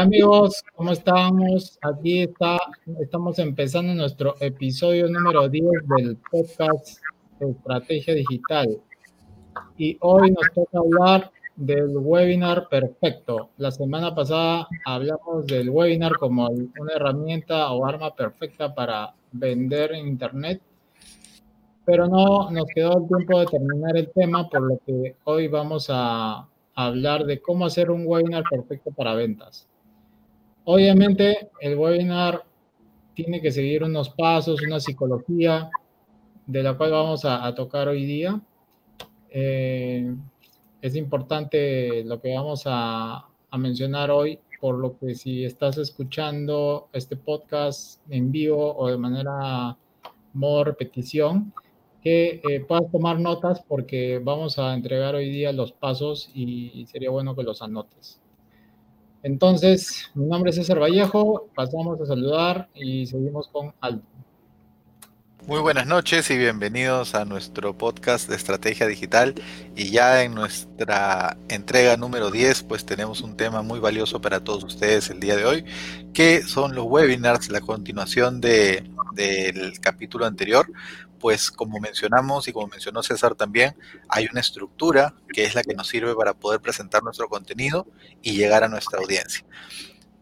Amigos, ¿cómo estamos? Aquí está, estamos empezando nuestro episodio número 10 del podcast Estrategia Digital. Y hoy nos toca hablar del webinar perfecto. La semana pasada hablamos del webinar como una herramienta o arma perfecta para vender en Internet, pero no nos quedó el tiempo de terminar el tema, por lo que hoy vamos a hablar de cómo hacer un webinar perfecto para ventas. Obviamente, el webinar tiene que seguir unos pasos, una psicología, de la cual vamos a, tocar hoy día. Eh, es importante lo que vamos a, mencionar hoy, por lo que si estás escuchando este podcast en vivo o de manera modo repetición, que eh, puedas tomar notas porque vamos a entregar hoy día los pasos y sería bueno que los anotes. Entonces, mi nombre es César Vallejo, pasamos a saludar y seguimos con Aldo. Muy buenas noches y bienvenidos a nuestro podcast de estrategia digital y ya en nuestra entrega número 10 pues tenemos un tema muy valioso para todos ustedes el día de hoy que son los webinars, la continuación de, del capítulo anterior pues como mencionamos y como mencionó César también, hay una estructura que es la que nos sirve para poder presentar nuestro contenido y llegar a nuestra audiencia.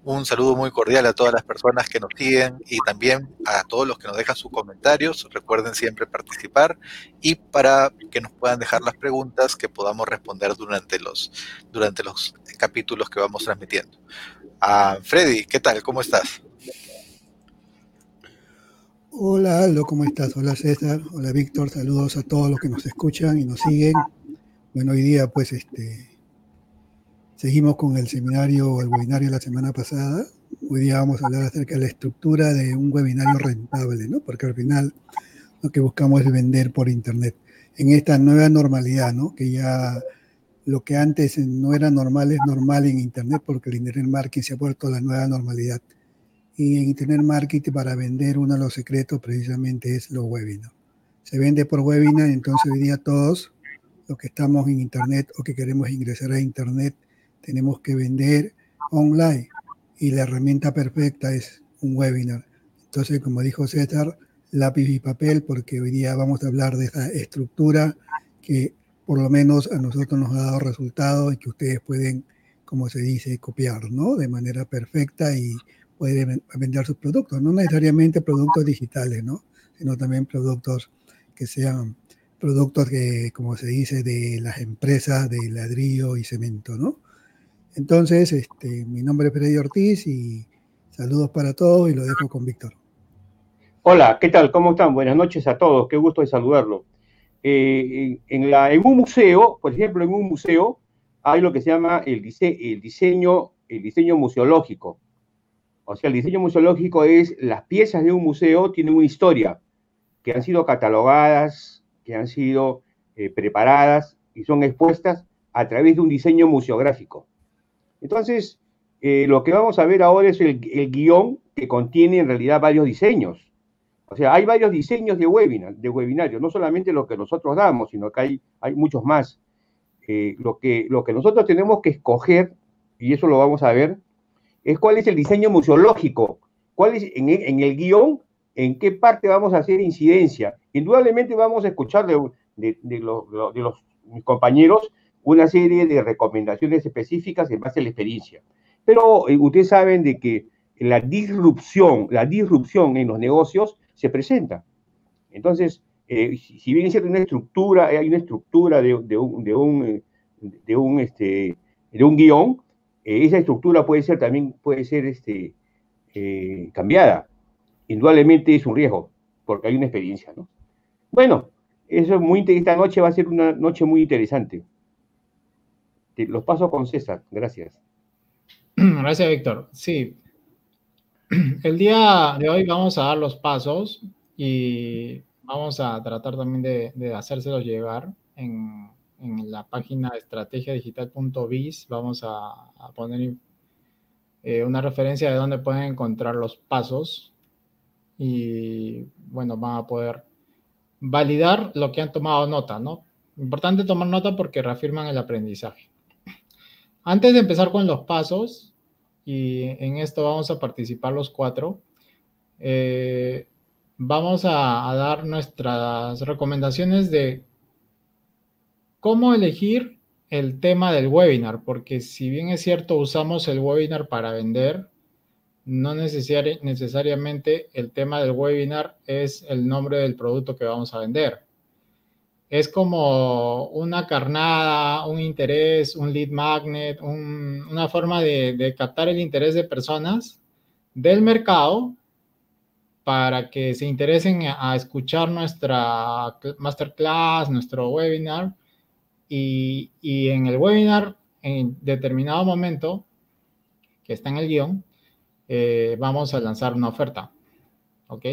Un saludo muy cordial a todas las personas que nos siguen y también a todos los que nos dejan sus comentarios. Recuerden siempre participar y para que nos puedan dejar las preguntas que podamos responder durante los, durante los capítulos que vamos transmitiendo. Ah, Freddy, ¿qué tal? ¿Cómo estás? Hola Aldo, ¿cómo estás? Hola César, hola Víctor, saludos a todos los que nos escuchan y nos siguen. Bueno, hoy día pues este Seguimos con el seminario o el webinario de la semana pasada. Hoy día vamos a hablar acerca de la estructura de un webinario rentable, ¿no? Porque al final lo que buscamos es vender por Internet. En esta nueva normalidad, ¿no? Que ya lo que antes no era normal es normal en Internet porque el Internet Marketing se ha vuelto la nueva normalidad. Y en Internet Marketing para vender uno de los secretos precisamente es los webinars. Se vende por webinar, entonces hoy día todos los que estamos en Internet o que queremos ingresar a Internet tenemos que vender online y la herramienta perfecta es un webinar. Entonces, como dijo César, lápiz y papel, porque hoy día vamos a hablar de esa estructura que por lo menos a nosotros nos ha dado resultados y que ustedes pueden, como se dice, copiar, ¿no? De manera perfecta y pueden vender sus productos, no necesariamente productos digitales, ¿no? Sino también productos que sean productos que, como se dice, de las empresas de ladrillo y cemento, ¿no? Entonces, este, mi nombre es Freddy Ortiz y saludos para todos y lo dejo con Víctor. Hola, ¿qué tal? ¿Cómo están? Buenas noches a todos, qué gusto de saludarlo. Eh, en, un museo, por ejemplo, en un museo hay lo que se llama el, el, diseño, el diseño museológico. O sea, el diseño museológico es las piezas de un museo tienen una historia, que han sido catalogadas, que han sido eh, preparadas y son expuestas a través de un diseño museográfico. Entonces, eh, lo que vamos a ver ahora es el, guion que contiene en realidad varios diseños. O sea, hay varios diseños de webinar, de webinarios, no solamente lo que nosotros damos, sino que hay, hay muchos más. Eh, lo, que, lo que nosotros tenemos que escoger, y eso lo vamos a ver, es cuál es el diseño museológico, cuál es en el, guion, en qué parte vamos a hacer incidencia. Indudablemente vamos a escuchar de, los, mis compañeros una serie de recomendaciones específicas en base a la experiencia. Pero eh, ustedes saben de que la disrupción, la disrupción en los negocios se presenta. Entonces, eh, si bien es una estructura, hay una estructura de, un, de un, de un, este, de un guion, eh, esa estructura puede ser también puede ser este, cambiada. Indudablemente es un riesgo, porque hay una experiencia, ¿no? Bueno, eso es muy esta noche va a ser una noche muy interesante. Los paso con César. Gracias. Gracias, Víctor. Sí. El día de hoy vamos a dar los pasos y vamos a tratar también de, hacérselos llegar en, la página estrategiadigital.biz. Vamos a, poner eh, una referencia de donde pueden encontrar los pasos y, bueno, van a poder validar lo que han tomado nota, ¿no? Importante tomar nota porque reafirman el aprendizaje. Antes de empezar con los pasos, y en esto vamos a participar los cuatro. Eh, vamos a, dar nuestras recomendaciones de cómo elegir el tema del webinar, porque si bien es cierto usamos el webinar para vender, no necesariamente el tema del webinar es el nombre del producto que vamos a vender. Es como una carnada, un interés, un lead magnet, una forma de captar el interés de personas del mercado para que se interesen a escuchar nuestra masterclass, nuestro webinar, y, en el webinar, en determinado momento, que está en el guion, eh, vamos a lanzar una oferta. ¿Ok?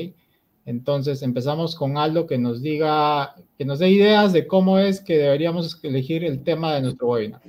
Entonces empezamos con Aldo que nos diga, que nos dé ideas de cómo es que deberíamos elegir el tema de nuestro webinar.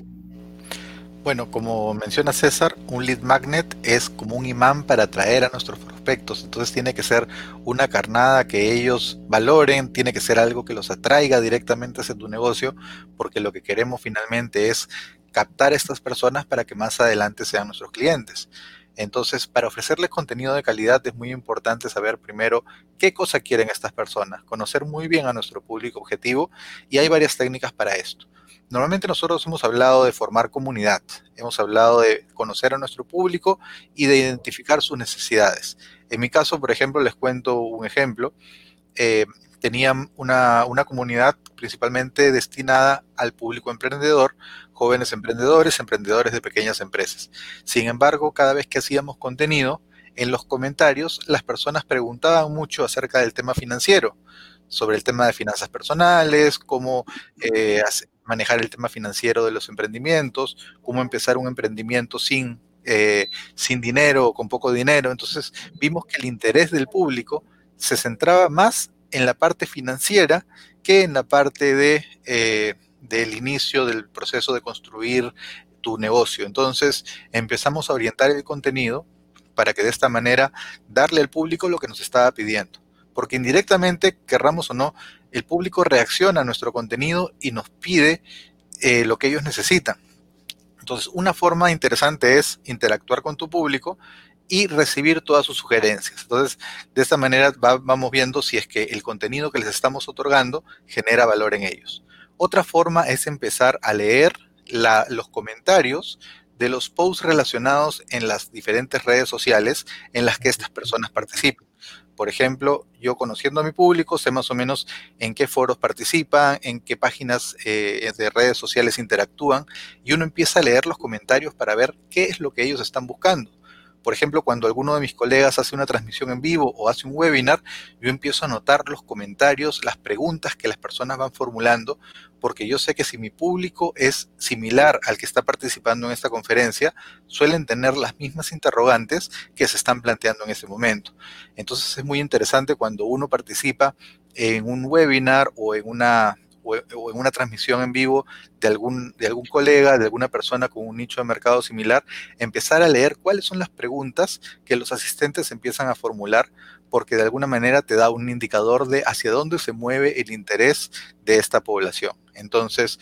Bueno, como menciona César, un lead magnet es como un imán para atraer a nuestros prospectos. Entonces tiene que ser una carnada que ellos valoren, tiene que ser algo que los atraiga directamente hacia tu negocio, porque lo que queremos finalmente es captar a estas personas para que más adelante sean nuestros clientes. Entonces, para ofrecerles contenido de calidad es muy importante saber primero qué cosa quieren estas personas, conocer muy bien a nuestro público objetivo y hay varias técnicas para esto. Normalmente nosotros hemos hablado de formar comunidad, hemos hablado de conocer a nuestro público y de identificar sus necesidades. En mi caso, por ejemplo, les cuento un ejemplo. Eh, una, una, comunidad principalmente destinada al público emprendedor, jóvenes emprendedores, emprendedores de pequeñas empresas. Sin embargo, cada vez que hacíamos contenido, en los comentarios las personas preguntaban mucho acerca del tema financiero, sobre el tema de finanzas personales, cómo eh, manejar el tema financiero de los emprendimientos, cómo empezar un emprendimiento sin, eh, sin dinero o con poco dinero. Entonces vimos que el interés del público se centraba más en la parte financiera que en la parte de, eh, del inicio del proceso de construir tu negocio. Entonces empezamos a orientar el contenido para que de esta manera darle al público lo que nos estaba pidiendo. Porque indirectamente, querramos o no, el público reacciona a nuestro contenido y nos pide eh, lo que ellos necesitan. Entonces, una forma interesante es interactuar con tu público y recibir todas sus sugerencias. Entonces, de esta manera vamos viendo si es que el contenido que les estamos otorgando genera valor en ellos. Otra forma es empezar a leer los comentarios de los posts relacionados en las diferentes redes sociales en las que estas personas participan. Por ejemplo, yo conociendo a mi público, sé más o menos en qué foros participan, en qué páginas eh, de redes sociales interactúan, y uno empieza a leer los comentarios para ver qué es lo que ellos están buscando. Por ejemplo, cuando alguno de mis colegas hace una transmisión en vivo o hace un webinar, yo empiezo a notar los comentarios, las preguntas que las personas van formulando, porque yo sé que si mi público es similar al que está participando en esta conferencia, suelen tener las mismas interrogantes que se están planteando en ese momento. Entonces es muy interesante cuando uno participa en un webinar o en una o, en una transmisión en vivo de algún, de algún colega, de alguna persona con un nicho de mercado similar, empezar a leer cuáles son las preguntas que los asistentes empiezan a formular, porque de alguna manera te da un indicador de hacia dónde se mueve el interés de esta población. Entonces,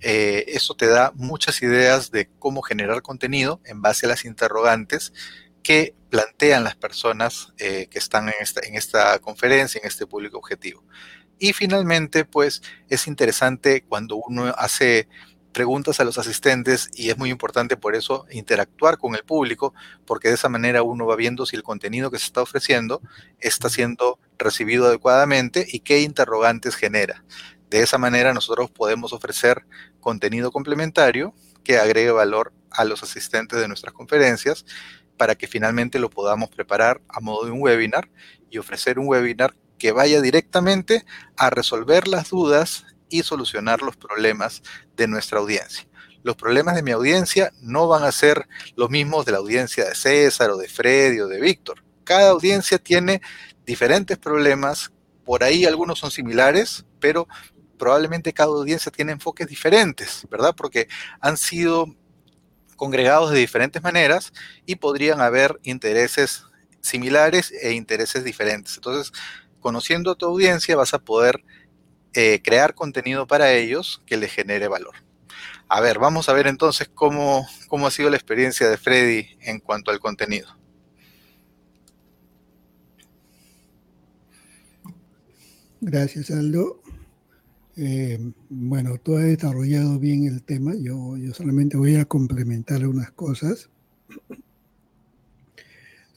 eh, eso te da muchas ideas de cómo generar contenido en base a las interrogantes que plantean las personas eh, que están en esta, en esta conferencia, en este público objetivo. Y finalmente, pues es interesante cuando uno hace preguntas a los asistentes y es muy importante por eso interactuar con el público, porque de esa manera uno va viendo si el contenido que se está ofreciendo está siendo recibido adecuadamente y qué interrogantes genera. De esa manera nosotros podemos ofrecer contenido complementario que agregue valor a los asistentes de nuestras conferencias para que finalmente lo podamos preparar a modo de un webinar y ofrecer un webinar que vaya directamente a resolver las dudas y solucionar los problemas de nuestra audiencia. Los problemas de mi audiencia no van a ser los mismos de la audiencia de César o de Freddy o de Víctor. Cada audiencia tiene diferentes problemas, por ahí algunos son similares, pero probablemente cada audiencia tiene enfoques diferentes, ¿verdad? Porque han sido congregados de diferentes maneras y podrían haber intereses similares e intereses diferentes. Entonces, conociendo a tu audiencia vas a poder eh, crear contenido para ellos que les genere valor. A ver, vamos a ver entonces cómo, cómo ha sido la experiencia de Freddy en cuanto al contenido. Gracias, Aldo. Eh, bueno, tú has desarrollado bien el tema. Yo, yo solamente voy a complementar unas cosas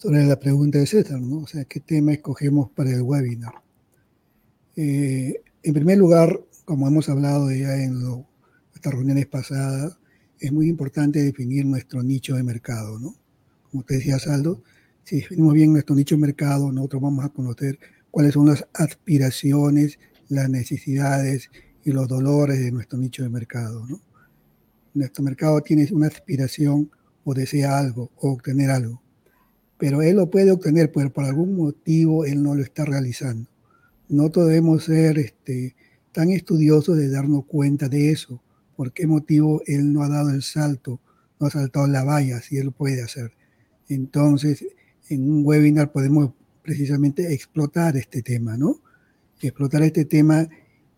sobre la pregunta de César, ¿no? O sea, ¿qué tema escogemos para el webinar? Eh, en primer lugar, como hemos hablado ya en estas reuniones pasadas, es muy importante definir nuestro nicho de mercado, ¿no? Como te decía Saldo, si definimos bien nuestro nicho de mercado, nosotros vamos a conocer cuáles son las aspiraciones, las necesidades y los dolores de nuestro nicho de mercado. ¿no? Nuestro mercado tiene una aspiración o desea algo o obtener algo, pero él lo puede obtener, pero por algún motivo él no lo está realizando. No debemos ser este, tan estudiosos de darnos cuenta de eso, por qué motivo él no ha dado el salto, no ha saltado la valla, si él puede hacer. Entonces, en un webinar podemos precisamente explotar este tema, ¿no? Explotar este tema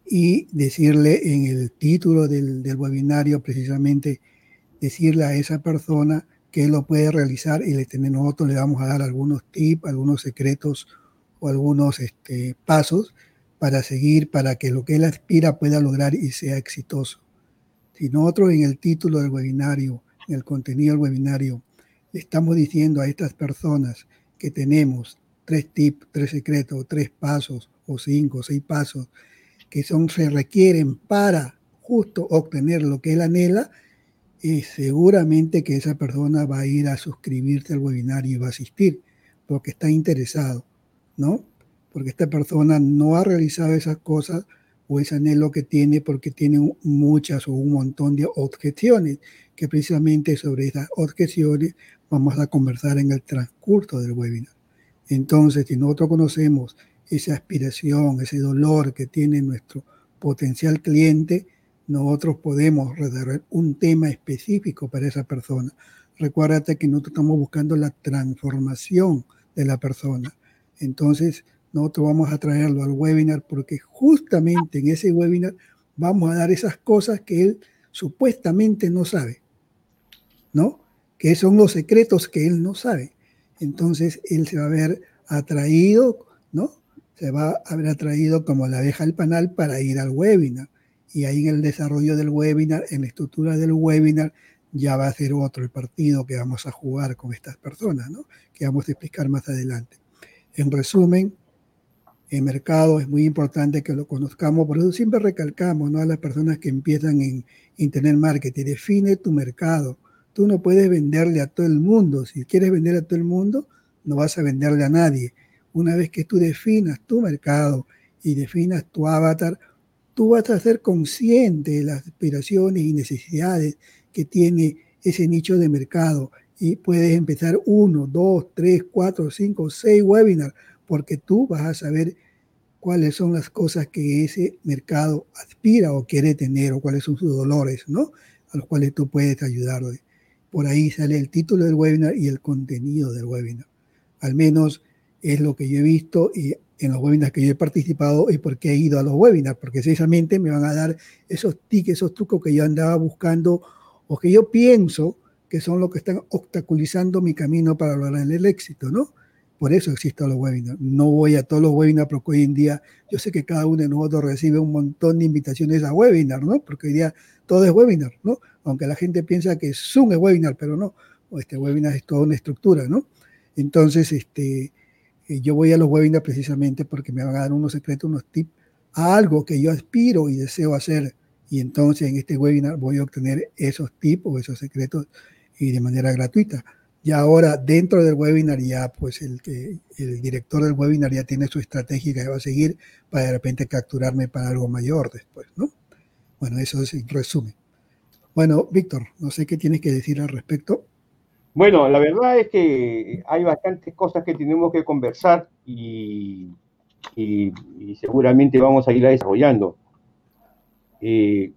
y decirle en el título del, del webinario precisamente, decirle a esa persona que él lo puede realizar y le tenemos, nosotros le vamos a dar algunos tips, algunos secretos o algunos este, pasos para seguir, para que lo que él aspira pueda lograr y sea exitoso. Si nosotros en el título del webinario, en el contenido del webinario, estamos diciendo a estas personas que tenemos tres tips, tres secretos, tres pasos, o cinco, seis pasos, que son, se requieren para justo obtener lo que él anhela, y seguramente que esa persona va a ir a suscribirse al webinario y va a asistir, porque está interesado, ¿no? Porque esta persona no ha realizado esas cosas o ese anhelo que tiene porque tiene muchas o un montón de objeciones, que precisamente sobre esas objeciones vamos a conversar en el transcurso del webinar. Entonces, si nosotros conocemos esa aspiración, ese dolor que tiene nuestro potencial cliente, nosotros podemos resolver un tema específico para esa persona. Recuérdate que nosotros estamos buscando la transformación de la persona. Entonces, nosotros vamos a traerlo al webinar porque justamente en ese webinar vamos a dar esas cosas que él supuestamente no sabe, ¿no? Que son los secretos que él no sabe entonces él se va a ver atraído, ¿no? Se va a ver atraído como la abeja al panal para ir al webinar. Y ahí en el desarrollo del webinar, en la estructura del webinar, ya va a ser otro el partido que vamos a jugar con estas personas, ¿no? Que vamos a explicar más adelante. En resumen, el mercado es muy importante que lo conozcamos, por eso siempre recalcamos ¿no? a las personas que empiezan en Internet Marketing, define tu mercado, Tú no puedes venderle a todo el mundo. Si quieres vender a todo el mundo, no vas a venderle a nadie. Una vez que tú definas tu mercado y definas tu avatar, tú vas a ser consciente de las aspiraciones y necesidades que tiene ese nicho de mercado y puedes empezar uno, dos, tres, cuatro, cinco, seis webinars porque tú vas a saber cuáles son las cosas que ese mercado aspira o quiere tener o cuáles son sus dolores, ¿no? A los cuales tú puedes ayudarle por ahí sale el título del webinar y el contenido del webinar. Al menos es lo que yo he visto y en los webinars que yo he participado y por qué he ido a los webinars, porque precisamente me van a dar esos tics, esos trucos que yo andaba buscando o que yo pienso que son los que están obstaculizando mi camino para lograr el éxito, ¿no? Por eso existen los webinars. No voy a todos los webinars porque hoy en día yo sé que cada uno de nosotros recibe un montón de invitaciones a webinar, ¿no? Porque hoy día todo es webinar, ¿no? Aunque la gente piensa que Zoom es webinar, pero no. Este webinar es toda una estructura, ¿no? Entonces, este, eh, yo voy a los webinars precisamente porque me van a dar unos secretos, unos tips a algo que yo aspiro y deseo hacer. Y entonces en este webinar voy a obtener esos tips o esos secretos y de manera gratuita. Y ahora dentro del webinar ya pues el, el director del webinar ya tiene su estrategia que va a seguir para de repente capturarme para algo mayor después, ¿no? Bueno, eso es en resumen. Bueno, Víctor, no sé qué tienes que decir al respecto. Bueno, la verdad es que hay bastantes cosas que tenemos que conversar y, seguramente vamos a ir desarrollando. Eh,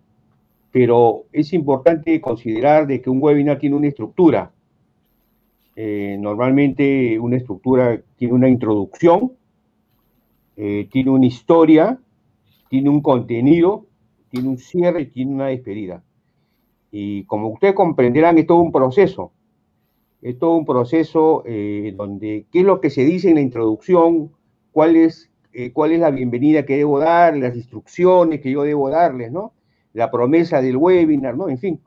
pero es importante considerar de que un webinar tiene una estructura eh, normalmente una estructura tiene una introducción, eh, tiene una historia, tiene un contenido, tiene un cierre y tiene una despedida. Y como ustedes comprenderán, es todo un proceso. Es todo un proceso eh, donde qué es lo que se dice en la introducción, cuál es, eh, cuál es la bienvenida que debo dar, las instrucciones que yo debo darles, ¿no? La promesa del webinar, ¿no? En fin.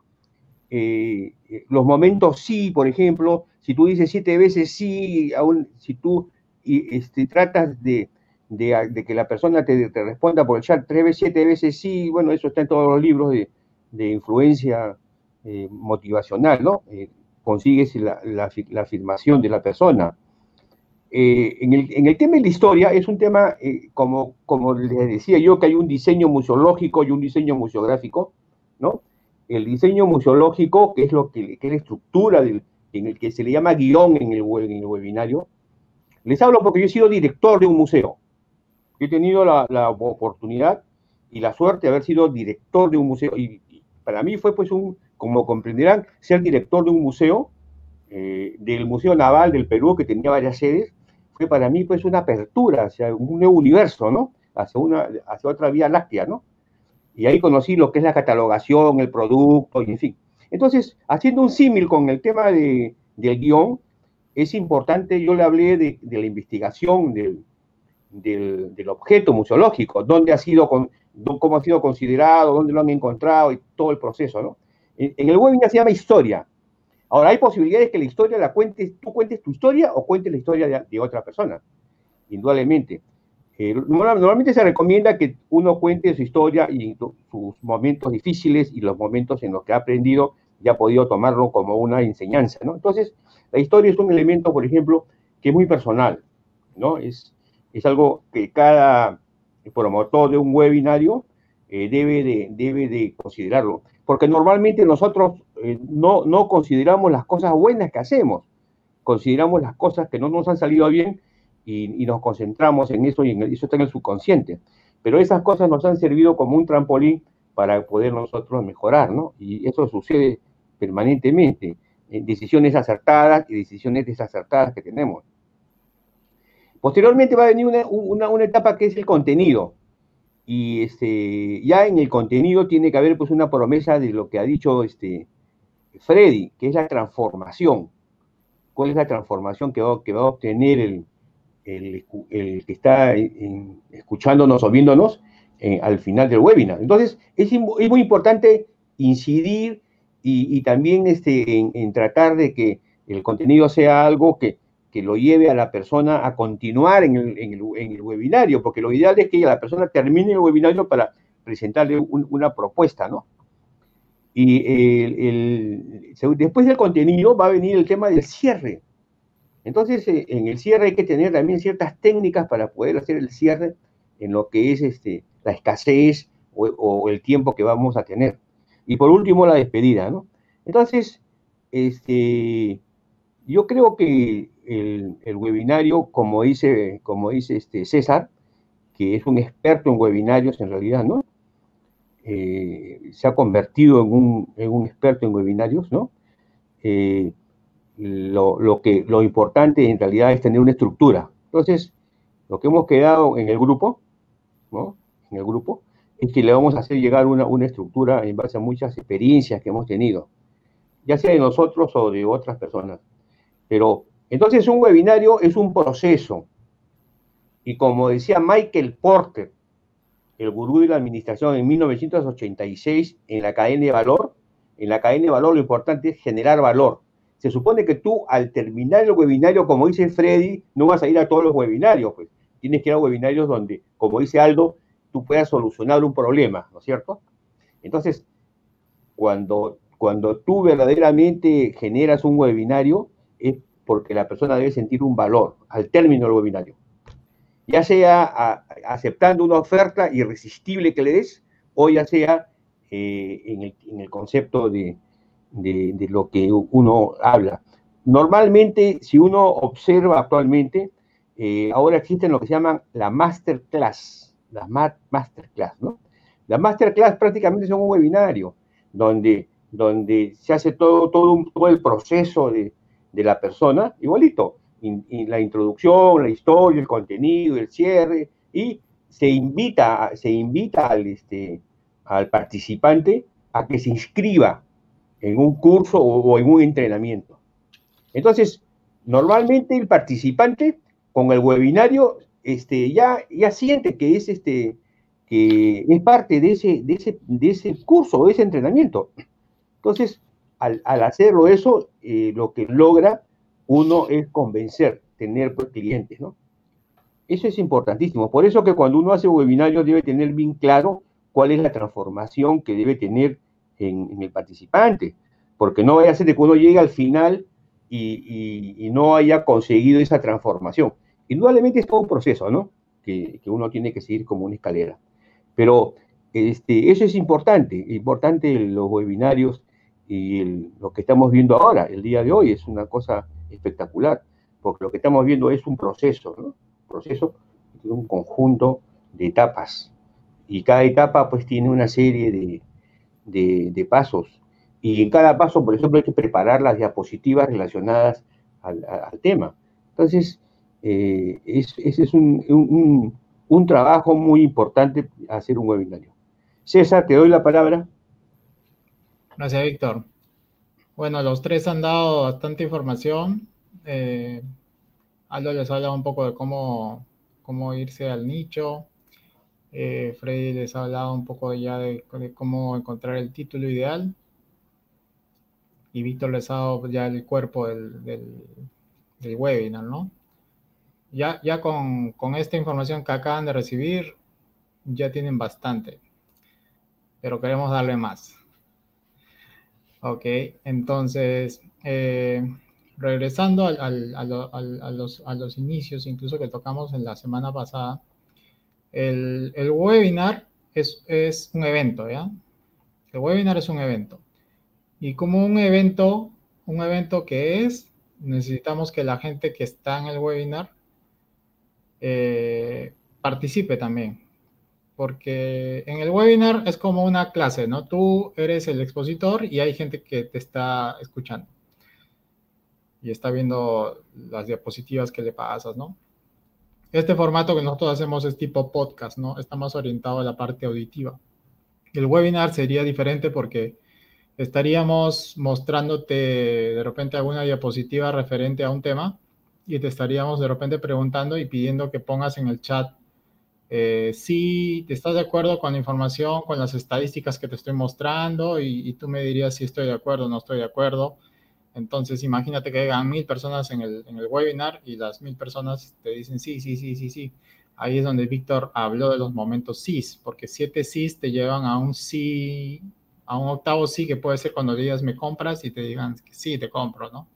Eh, los momentos sí, por ejemplo, si tú dices siete veces sí, aún si tú este, tratas de, de, que la persona te, te, responda por el chat tres veces, siete veces sí, bueno, eso está en todos los libros de, de influencia motivacional, ¿no? Consigues la, la, la, afirmación de la persona. Eh, en, el, en, el, tema de la historia es un tema, eh, como, como les decía yo, que hay un diseño museológico y un diseño museográfico, ¿no? El diseño museológico, que es, lo que, que es la estructura del, en el que se le llama guion en el, en el webinario, les hablo porque yo he sido director de un museo. He tenido la, la oportunidad y la suerte de haber sido director de un museo y, para mí fue pues un, como comprenderán, ser director de un museo, eh, del Museo Naval del Perú, que tenía varias sedes, fue para mí pues una apertura hacia un nuevo universo, ¿no? Hacia, una, hacia otra vía láctea, ¿no? Y ahí conocí lo que es la catalogación, el producto, y en fin. Entonces, haciendo un símil con el tema de, del guion, es importante, yo le hablé de, de la investigación del, del, del, objeto museológico, dónde ha sido, con, cómo ha sido considerado, dónde lo han encontrado y todo el proceso, ¿no? En, el webinar se llama historia. Ahora, hay posibilidades que la historia la cuentes, tú cuentes tu historia o cuentes la historia de, de otra persona, indudablemente. Eh, normalmente se recomienda que uno cuente su historia y sus momentos difíciles y los momentos en los que ha aprendido y ha podido tomarlo como una enseñanza, ¿no? Entonces, la historia es un elemento, por ejemplo, que es muy personal, ¿no? Es, es algo que cada promotor de un webinario eh, debe, de, debe de considerarlo. Porque normalmente nosotros eh, no, no consideramos las cosas buenas que hacemos, consideramos las cosas que no nos han salido bien y, nos concentramos en eso y en, eso está en el subconsciente. Pero esas cosas nos han servido como un trampolín para poder nosotros mejorar, ¿no? Y eso sucede permanentemente en decisiones acertadas y decisiones desacertadas que tenemos. Posteriormente va a venir una, una, una, etapa que es el contenido. Y este, ya en el contenido tiene que haber pues, una promesa de lo que ha dicho este, Freddy, que es la transformación. ¿Cuál es la transformación que va, que va a obtener el, el, que está escuchándonos o viéndonos eh, al final del webinar? Entonces, es, es muy importante incidir y, y también este, en tratar de que el contenido sea algo que, que lo lleve a la persona a continuar en el, en, el, en el, webinario, porque lo ideal es que la persona termine el webinario para presentarle un, una propuesta, ¿no? Y el, después del contenido va a venir el tema del cierre. Entonces, eh, en el cierre hay que tener también ciertas técnicas para poder hacer el cierre en lo que es este, la escasez o, o el tiempo que vamos a tener. Y por último, la despedida, ¿no? Entonces, este, yo creo que el, webinario, como dice, como dice este César, que es un experto en webinarios en realidad, ¿no? Eh, se ha convertido en un, en un, experto en webinarios, ¿no? Eh, lo, lo, que, lo importante en realidad es tener una estructura. Entonces, lo que hemos quedado en el grupo, ¿no? En el grupo, es que le vamos a hacer llegar una, una estructura en base a muchas experiencias que hemos tenido, ya sea de nosotros o de otras personas. Pero entonces un webinario es un proceso. Y como decía Michael Porter, el gurú de la administración en 1986 en la cadena de valor, en la cadena de valor lo importante es generar valor. Se supone que tú al terminar el webinario, como dice Freddy, no vas a ir a todos los webinarios, pues tienes que ir a webinarios donde, como dice Aldo, tú puedas solucionar un problema, ¿no es cierto? Entonces, cuando, cuando tú verdaderamente generas un webinario, es porque la persona debe sentir un valor al término del webinario. Ya sea a, aceptando una oferta irresistible que le des, o ya sea eh, en, el, en, el, concepto de, de, de, lo que uno habla. Normalmente, si uno observa actualmente, eh, ahora existen lo que se llaman la masterclass, las ma masterclass, ¿no? La masterclass prácticamente son un webinario donde, donde se hace todo, todo, un, todo el proceso de, de la persona, igualito, in la introducción, la historia, el contenido, el cierre, y se invita, se invita al, este, al participante a que se inscriba en un curso o, en un entrenamiento. Entonces, normalmente el participante con el webinario este, ya, ya siente que es, este, que es parte de ese, de, ese, de ese curso o ese entrenamiento. Entonces, al, hacerlo eso, eh, lo que logra uno es convencer, tener clientes, ¿no? Eso es importantísimo. Por eso que cuando uno hace webinario debe tener bien claro cuál es la transformación que debe tener en, el participante, porque no vaya a ser de que uno llegue al final y, no haya conseguido esa transformación. Indudablemente es todo un proceso, ¿no? Que, uno tiene que seguir como una escalera. Pero este, eso es importante, importante los webinarios y lo que estamos viendo ahora, el día de hoy, es una cosa espectacular, porque lo que estamos viendo es un proceso. Un proceso, un conjunto de etapas. Y cada etapa pues tiene una serie de, pasos. Y en cada paso, por ejemplo, hay que preparar las diapositivas relacionadas al, tema. Entonces, eh, ese es un, un trabajo muy importante hacer un webinario. César, te doy la palabra. Gracias, Víctor. Bueno, los tres han dado bastante información. Eh, Aldo les ha hablado un poco de cómo, cómo irse al nicho. Eh, Freddy les ha hablado un poco ya de, cómo encontrar el título ideal. Y Víctor les ha dado ya el cuerpo del, del, webinar, ¿no? Ya, ya con, con esta información que acaban de recibir, ya tienen bastante. Pero queremos darle más. Ok, entonces, eh, regresando al, a, los, inicios, incluso que tocamos en la semana pasada, el, webinar es, es, un evento, ¿ya? El webinar es un evento. Y como un evento, un evento que es, necesitamos que la gente que está en el webinar eh, participe también porque en el webinar es como una clase, ¿no? Tú eres el expositor y hay gente que te está escuchando y está viendo las diapositivas que le pasas, ¿no? Este formato que nosotros hacemos es tipo podcast, ¿no? Está más orientado a la parte auditiva. El webinar sería diferente porque estaríamos mostrándote de repente alguna diapositiva referente a un tema y te estaríamos de repente preguntando y pidiendo que pongas en el chat eh, si estás de acuerdo con la información, con las estadísticas que te estoy mostrando y, tú me dirías si estoy de acuerdo o no estoy de acuerdo. Entonces, imagínate que hagan mil personas en el, en el webinar y las mil personas te dicen sí, sí, sí, sí, sí. Ahí es donde Víctor habló de los momentos sí, porque siete sí te llevan a un sí, a un octavo sí, que puede ser cuando digas me compras y te digan sí, te compro, ¿no?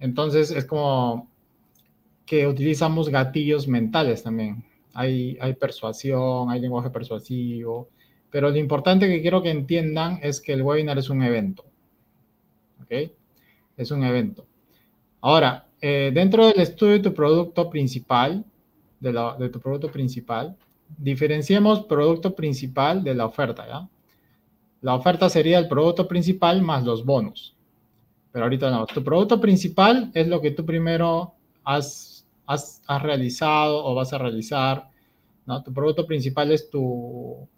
Entonces, es como que utilizamos gatillos mentales también. Hay, hay persuasión, hay lenguaje persuasivo, pero lo importante que quiero que entiendan es que el webinar es un evento. ¿Ok? Es un evento. Ahora, eh, dentro del estudio de tu producto principal, de, la, de, tu producto principal, diferenciemos producto principal de la oferta, ¿ya? La oferta sería el producto principal más los bonos. Pero ahorita no. Tu producto principal es lo que tú primero has has, realizado o vas a realizar. ¿no? Tu producto principal es tu,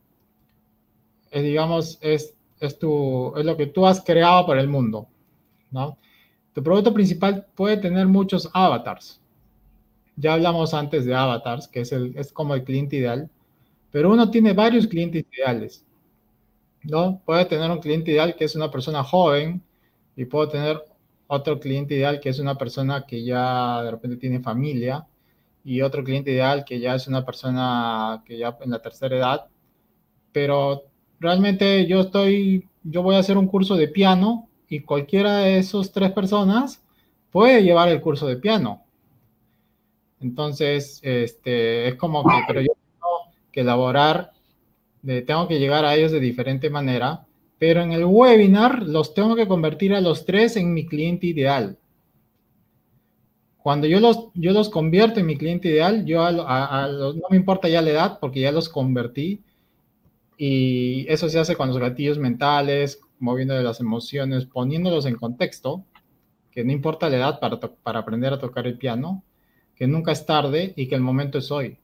digamos, es, es, tu, es lo que tú has creado para el mundo. ¿no? Tu producto principal puede tener muchos avatars. Ya hablamos antes de avatars, que es, el, es como el cliente ideal, pero uno tiene varios clientes ideales. ¿no? Puede tener un cliente ideal que es una persona joven y puedo tener otro cliente ideal que es una persona que ya de repente tiene familia y otro cliente ideal que ya es una persona que ya en la tercera edad, pero realmente yo estoy, yo voy a hacer un curso de piano y cualquiera de esos tres personas puede llevar el curso de piano. Entonces, este, es como que, pero yo tengo que elaborar, tengo que llegar a ellos de diferente manera pero en el webinar los tengo que convertir a los tres en mi cliente ideal. Cuando yo los, yo los convierto en mi cliente ideal, yo no me importa ya la edad porque ya los convertí. Y eso se hace con los gatillos mentales, moviendo las emociones, poniéndolos en contexto, que no importa la edad para, para aprender a tocar el piano, que nunca es tarde y que el momento es hoy.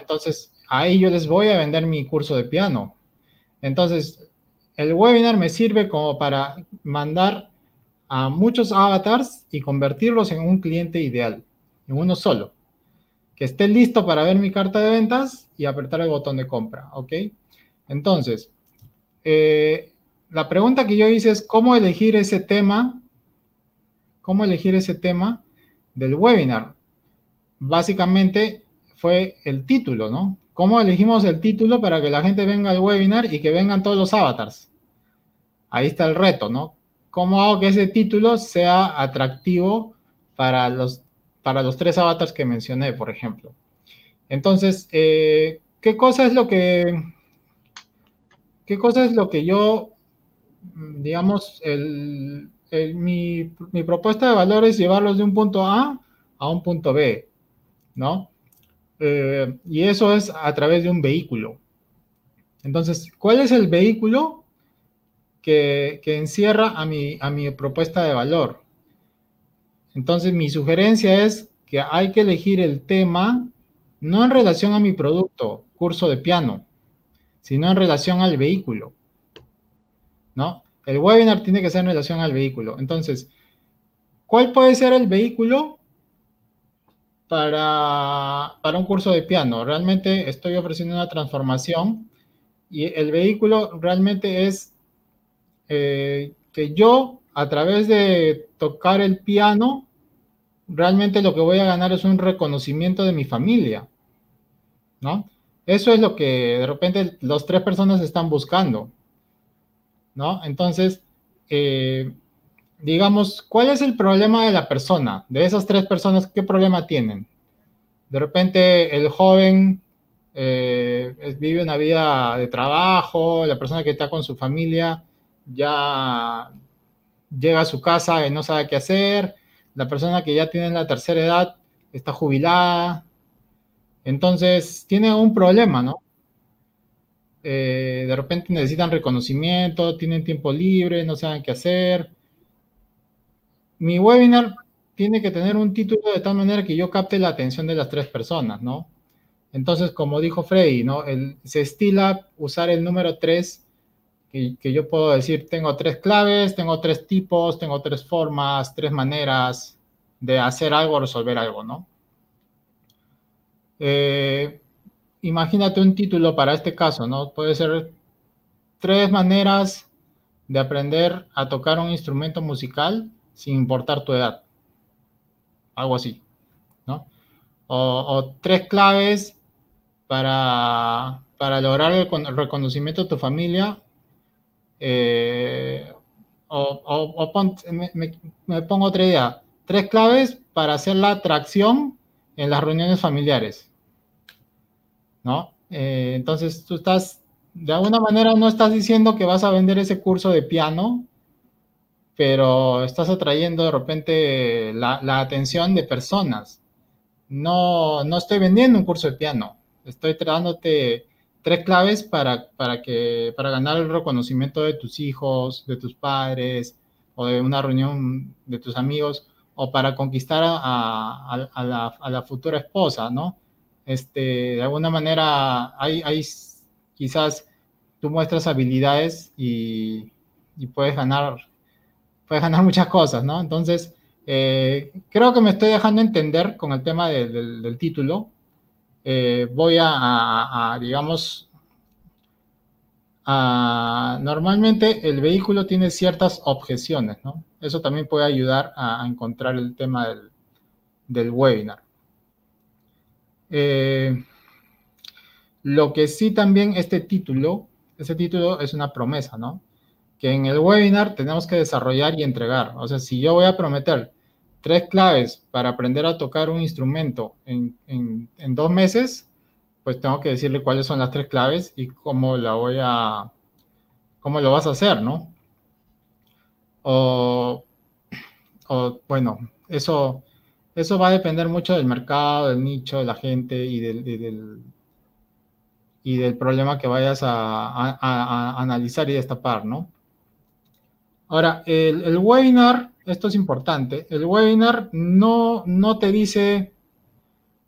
Entonces, ahí yo les voy a vender mi curso de piano. Entonces, el webinar me sirve como para mandar a muchos avatars y convertirlos en un cliente ideal, en uno solo, que esté listo para ver mi carta de ventas y apretar el botón de compra, ¿ok? Entonces, eh, la pregunta que yo hice es cómo elegir ese tema, cómo elegir ese tema del webinar. Básicamente fue el título, ¿no? ¿Cómo elegimos el título para que la gente venga al webinar y que vengan todos los avatars? Ahí está el reto, ¿no? ¿Cómo hago que ese título sea atractivo para los, para los tres avatars que mencioné, por ejemplo? Entonces, eh, ¿qué cosa es lo que, qué cosa es lo que yo, digamos, mi, mi, propuesta de valor es llevarlos de un punto A a un punto B, ¿no? Eh, y eso es a través de un vehículo. Entonces, ¿cuál es el vehículo que, encierra a mi, a mi propuesta de valor? Entonces, mi sugerencia es que hay que elegir el tema no en relación a mi producto, curso de piano, sino en relación al vehículo. ¿No? El webinar tiene que ser en relación al vehículo. Entonces, ¿cuál puede ser el vehículo para, para un curso de piano. Realmente estoy ofreciendo una transformación y el vehículo realmente es eh, que yo, a través de tocar el piano, realmente lo que voy a ganar es un reconocimiento de mi familia, ¿no? Eso es lo que de repente las tres personas están buscando, ¿no? Entonces, eh, digamos, ¿cuál es el problema de la persona? De esas tres personas, ¿qué problema tienen? De repente el joven eh, vive una vida de trabajo, la persona que está con su familia ya llega a su casa y no sabe qué hacer, la persona que ya tiene la tercera edad está jubilada, entonces tiene un problema, ¿no? Eh, de repente necesitan reconocimiento, tienen tiempo libre, no saben qué hacer, mi webinar tiene que tener un título de tal manera que yo capte la atención de las tres personas, ¿no? Entonces, como dijo Freddy, ¿no? se estila usar el número tres, que, yo puedo decir, tengo tres claves, tengo tres tipos, tengo tres formas, tres maneras de hacer algo resolver algo, ¿no? Eh, imagínate un título para este caso, ¿no? Puede ser tres maneras de aprender a tocar un instrumento musical sin importar tu edad. Algo así, ¿no? O, tres claves para, para, lograr el, reconocimiento de tu familia. Eh, o, me, pongo otra idea. Tres claves para hacer la atracción en las reuniones familiares. ¿No? Eh, entonces tú estás, de alguna manera no estás diciendo que vas a vender ese curso de piano pero estás atrayendo de repente la, atención de personas. No, no estoy vendiendo un curso de piano, estoy dándote tres claves para, para, que, para ganar el reconocimiento de tus hijos, de tus padres, o de una reunión de tus amigos, o para conquistar a, la, futura esposa, ¿no? Este, de alguna manera, hay, quizás tú muestras habilidades y, y puedes ganar puedes ganar muchas cosas, ¿no? Entonces, eh, creo que me estoy dejando entender con el tema del título. Eh, voy a, digamos, normalmente el vehículo tiene ciertas objeciones, ¿no? Eso también puede ayudar a, encontrar el tema del, webinar. Eh, lo que sí también este título, ese título es una promesa, ¿no? Que en el webinar tenemos que desarrollar y entregar. O sea, si yo voy a prometer tres claves para aprender a tocar un instrumento en, dos meses, pues tengo que decirle cuáles son las tres claves y cómo la voy a, cómo lo vas a hacer, ¿no? O, bueno, eso, eso va a depender mucho del mercado, del nicho, de la gente y del, y del, problema que vayas a analizar y destapar, ¿no? Ahora, el, webinar, esto es importante, el webinar no, no te dice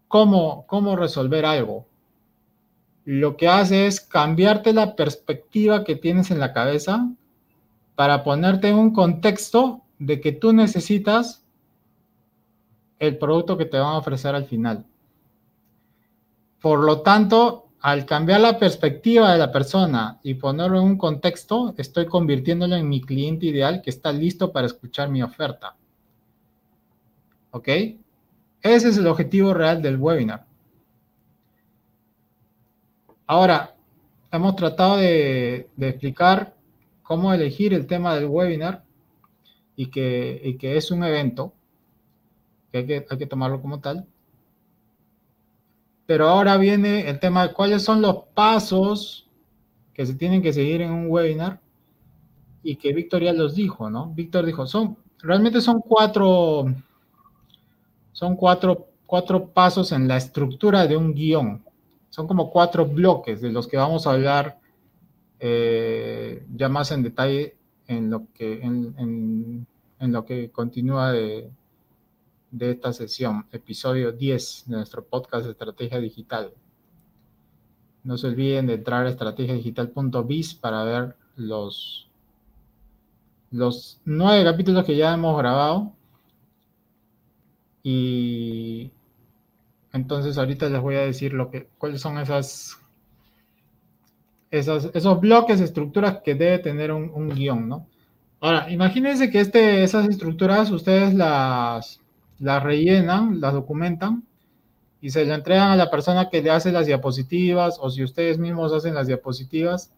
cómo, cómo resolver algo. lo que hace es cambiarte la perspectiva que tienes en la cabeza para ponerte en un contexto de que tú necesitas el producto que te van a ofrecer al final. Por lo tanto, al cambiar la perspectiva de la persona y ponerlo en un contexto, estoy convirtiéndolo en mi cliente ideal que está listo para escuchar mi oferta. ¿Ok? Ese es el objetivo real del webinar. Ahora, hemos tratado de, explicar cómo elegir el tema del webinar y que, es un evento, que hay que tomarlo como tal. Pero ahora viene el tema de cuáles son los pasos que se tienen que seguir en un webinar y que Víctor ya los dijo, ¿no? Víctor dijo, son, realmente son cuatro, son cuatro, cuatro pasos en la estructura de un guion. Son como cuatro bloques de los que vamos a hablar eh, ya más en detalle en lo que, en, lo que continúa de, de esta sesión, episodio 10 de nuestro podcast Estrategia Digital. No se olviden de entrar a estrategiadigital.biz para ver los, los nueve capítulos que ya hemos grabado. Y entonces ahorita les voy a decir lo que, cuáles son esas, esos bloques, estructuras que debe tener un, guion, ¿no? Ahora, imagínense que este, esas estructuras ustedes las, las rellenan, las documentan y se le entregan a la persona que le hace las diapositivas o si ustedes mismos hacen las diapositivas,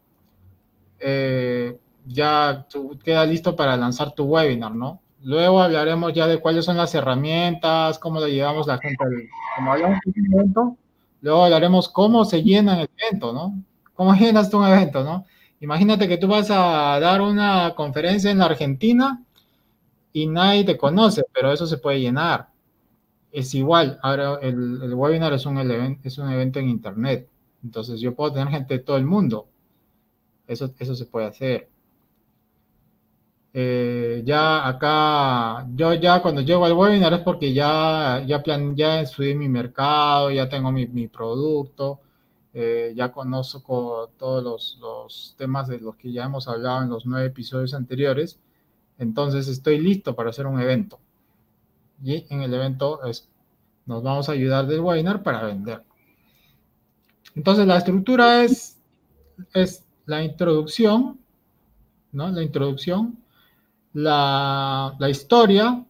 eh, ya queda listo para lanzar tu webinar, ¿no? Luego hablaremos ya de cuáles son las herramientas, cómo le llevamos la gente al, como evento, luego hablaremos cómo se llena el evento, ¿no? ¿Cómo llenas tú evento, no? Imagínate que tú vas a dar una conferencia en la Argentina y nadie te conoce, pero eso se puede llenar. Es igual, ahora el, webinar es un, es un evento en internet, entonces yo puedo tener gente de todo el mundo. Eso, eso se puede hacer. Eh, ya acá, yo ya cuando llego al webinar es porque ya, ya, plan, ya estudié mi mercado, ya tengo mi, producto, eh, ya conozco todos los, los, temas de los que ya hemos hablado en los nueve episodios anteriores, entonces estoy listo para hacer un evento. Y en el evento es, nos vamos a ayudar del webinar para vender. Entonces la estructura es, es la introducción, ¿no? La introducción la, historia,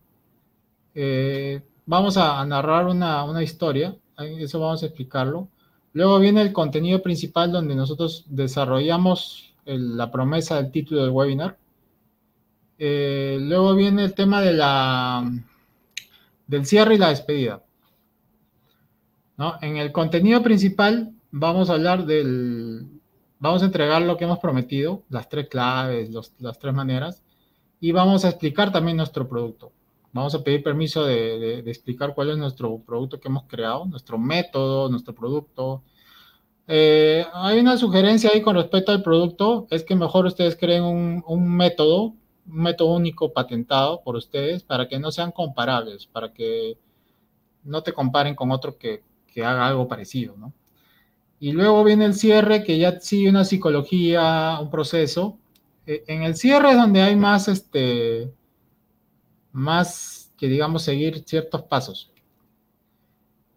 eh, vamos a, narrar una, historia, eso vamos a explicarlo. Luego viene el contenido principal donde nosotros desarrollamos la promesa del título del webinar. Eh, luego viene el tema de la, del cierre y la despedida. En el contenido principal vamos a hablar del, vamos a entregar lo que hemos prometido, las tres claves, las tres maneras y vamos a explicar también nuestro producto. Vamos a pedir permiso de, explicar cuál es nuestro producto que hemos creado, nuestro método, nuestro producto. Eh, hay una sugerencia ahí con respecto al producto, es que mejor ustedes creen un, método, un método único patentado por ustedes para que no sean comparables, para que no te comparen con otro que, que haga algo parecido, ¿no? Y luego viene el cierre, que ya sigue una psicología, un proceso, eh, en el cierre es donde hay más, este, más que digamos seguir ciertos pasos.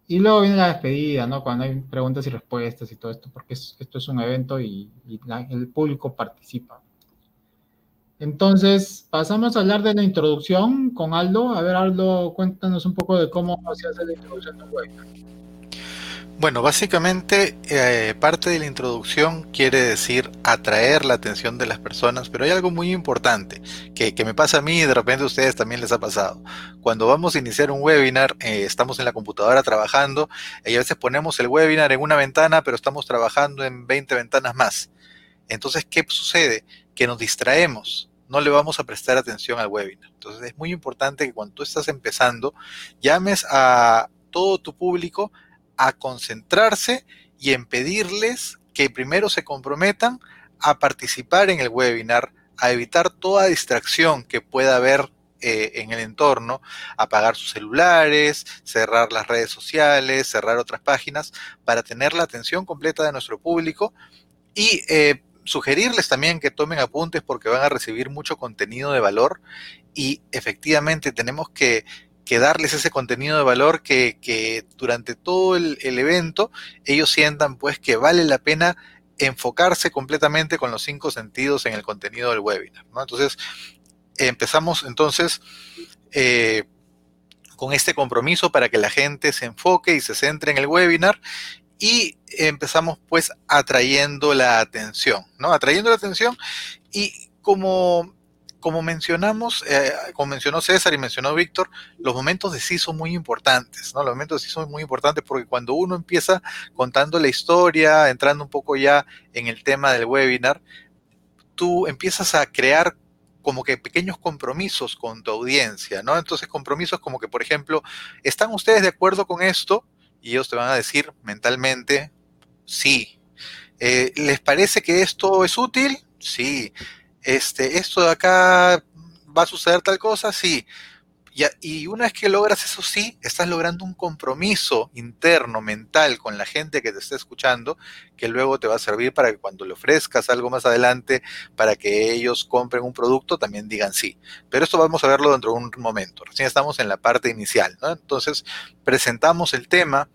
Y luego viene la despedida, ¿no? Cuando hay preguntas y respuestas y todo esto, porque esto es un evento y, el público participa. Entonces, pasamos a hablar de la introducción con Aldo. A ver, Aldo, cuéntanos un poco de cómo se hace la introducción de webinar. Bueno, básicamente eh, parte de la introducción quiere decir atraer la atención de las personas, pero hay algo muy importante que, me pasa a mí y de repente a ustedes también les ha pasado. Cuando vamos a iniciar un webinar, eh, estamos en la computadora trabajando y a veces ponemos el webinar en una ventana, pero estamos trabajando en 20 ventanas más. Entonces, ¿qué sucede? Que nos distraemos, no le vamos a prestar atención al webinar. Entonces, es muy importante que cuando tú estás empezando, llames a todo tu público a concentrarse y en pedirles que primero se comprometan a participar en el webinar, a evitar toda distracción que pueda haber eh, en el entorno apagar sus celulares, cerrar las redes sociales, cerrar otras páginas para tener la atención completa de nuestro público y eh, sugerirles también que tomen apuntes porque van a recibir mucho contenido de valor y efectivamente tenemos que, darles ese contenido de valor que, durante todo el, evento ellos sientan pues que vale la pena enfocarse completamente con los cinco sentidos en el contenido del webinar. Entonces, empezamos entonces eh, con este compromiso para que la gente se enfoque y se centre en el webinar y empezamos pues atrayendo la atención, ¿no? Atrayendo la atención y como, como mencionamos, eh, como mencionó César y mencionó Víctor, los momentos de sí son muy importantes, ¿no? Los momentos de sí son muy importantes porque cuando uno empieza contando la historia, entrando un poco ya en el tema del webinar, tú empiezas a crear como que pequeños compromisos con tu audiencia, ¿no? Entonces, compromisos como que, por ejemplo, ¿están ustedes de acuerdo con esto? Y ellos te van a decir mentalmente, sí. Eh, ¿Les parece que esto es útil? Sí. Este, ¿Esto de acá va a suceder tal cosa? Sí. Y, una vez que logras eso sí, estás logrando un compromiso interno, mental con la gente que te está escuchando, que luego te va a servir para que cuando le ofrezcas algo más adelante, para que ellos compren un producto, también digan sí. Pero esto vamos a verlo dentro de un momento. Recién estamos en la parte inicial, ¿no? Entonces, presentamos el tema,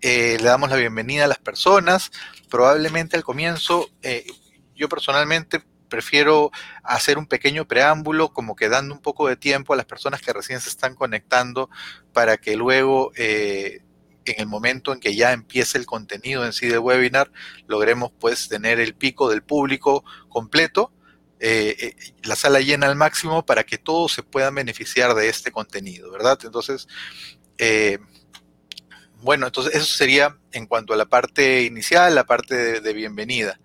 eh, le damos la bienvenida a las personas. Probablemente al comienzo, eh, yo personalmente prefiero hacer un pequeño preámbulo, como que dando un poco de tiempo a las personas que recién se están conectando para que luego, eh, en el momento en que ya empiece el contenido en sí del webinar, logremos pues tener el pico del público completo, eh, eh, la sala llena al máximo para que todos se puedan beneficiar de este contenido, ¿verdad? Entonces, bueno, entonces eso sería en cuanto a la parte inicial, la parte de, bienvenida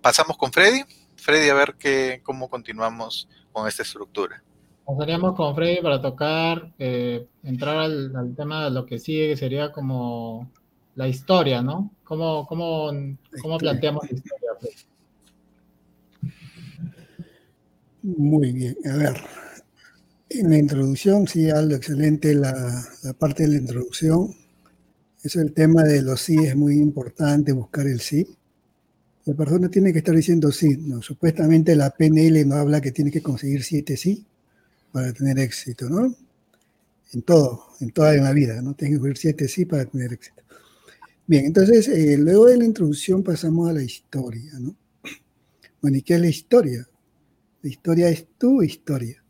pasamos con Freddy. Freddy, a ver qué, cómo continuamos con esta estructura. Pasaríamos con Freddy para tocar, eh, entrar al, tema de lo que sigue, que sería como la historia, ¿no? ¿Cómo, cómo, cómo planteamos la historia? Muy bien, a ver. En la introducción, sí, algo excelente la, la parte de la introducción. Es el tema de los sí, es muy importante buscar el sí la persona tiene que estar diciendo sí. No, supuestamente la PNL no habla que tiene que conseguir siete sí para tener éxito, ¿no? En todo, en toda la vida, ¿no? Tiene que conseguir siete sí para tener éxito. Bien, entonces, eh, luego de la introducción pasamos a la historia, ¿no? Bueno, ¿y qué es la historia? La historia es tu historia,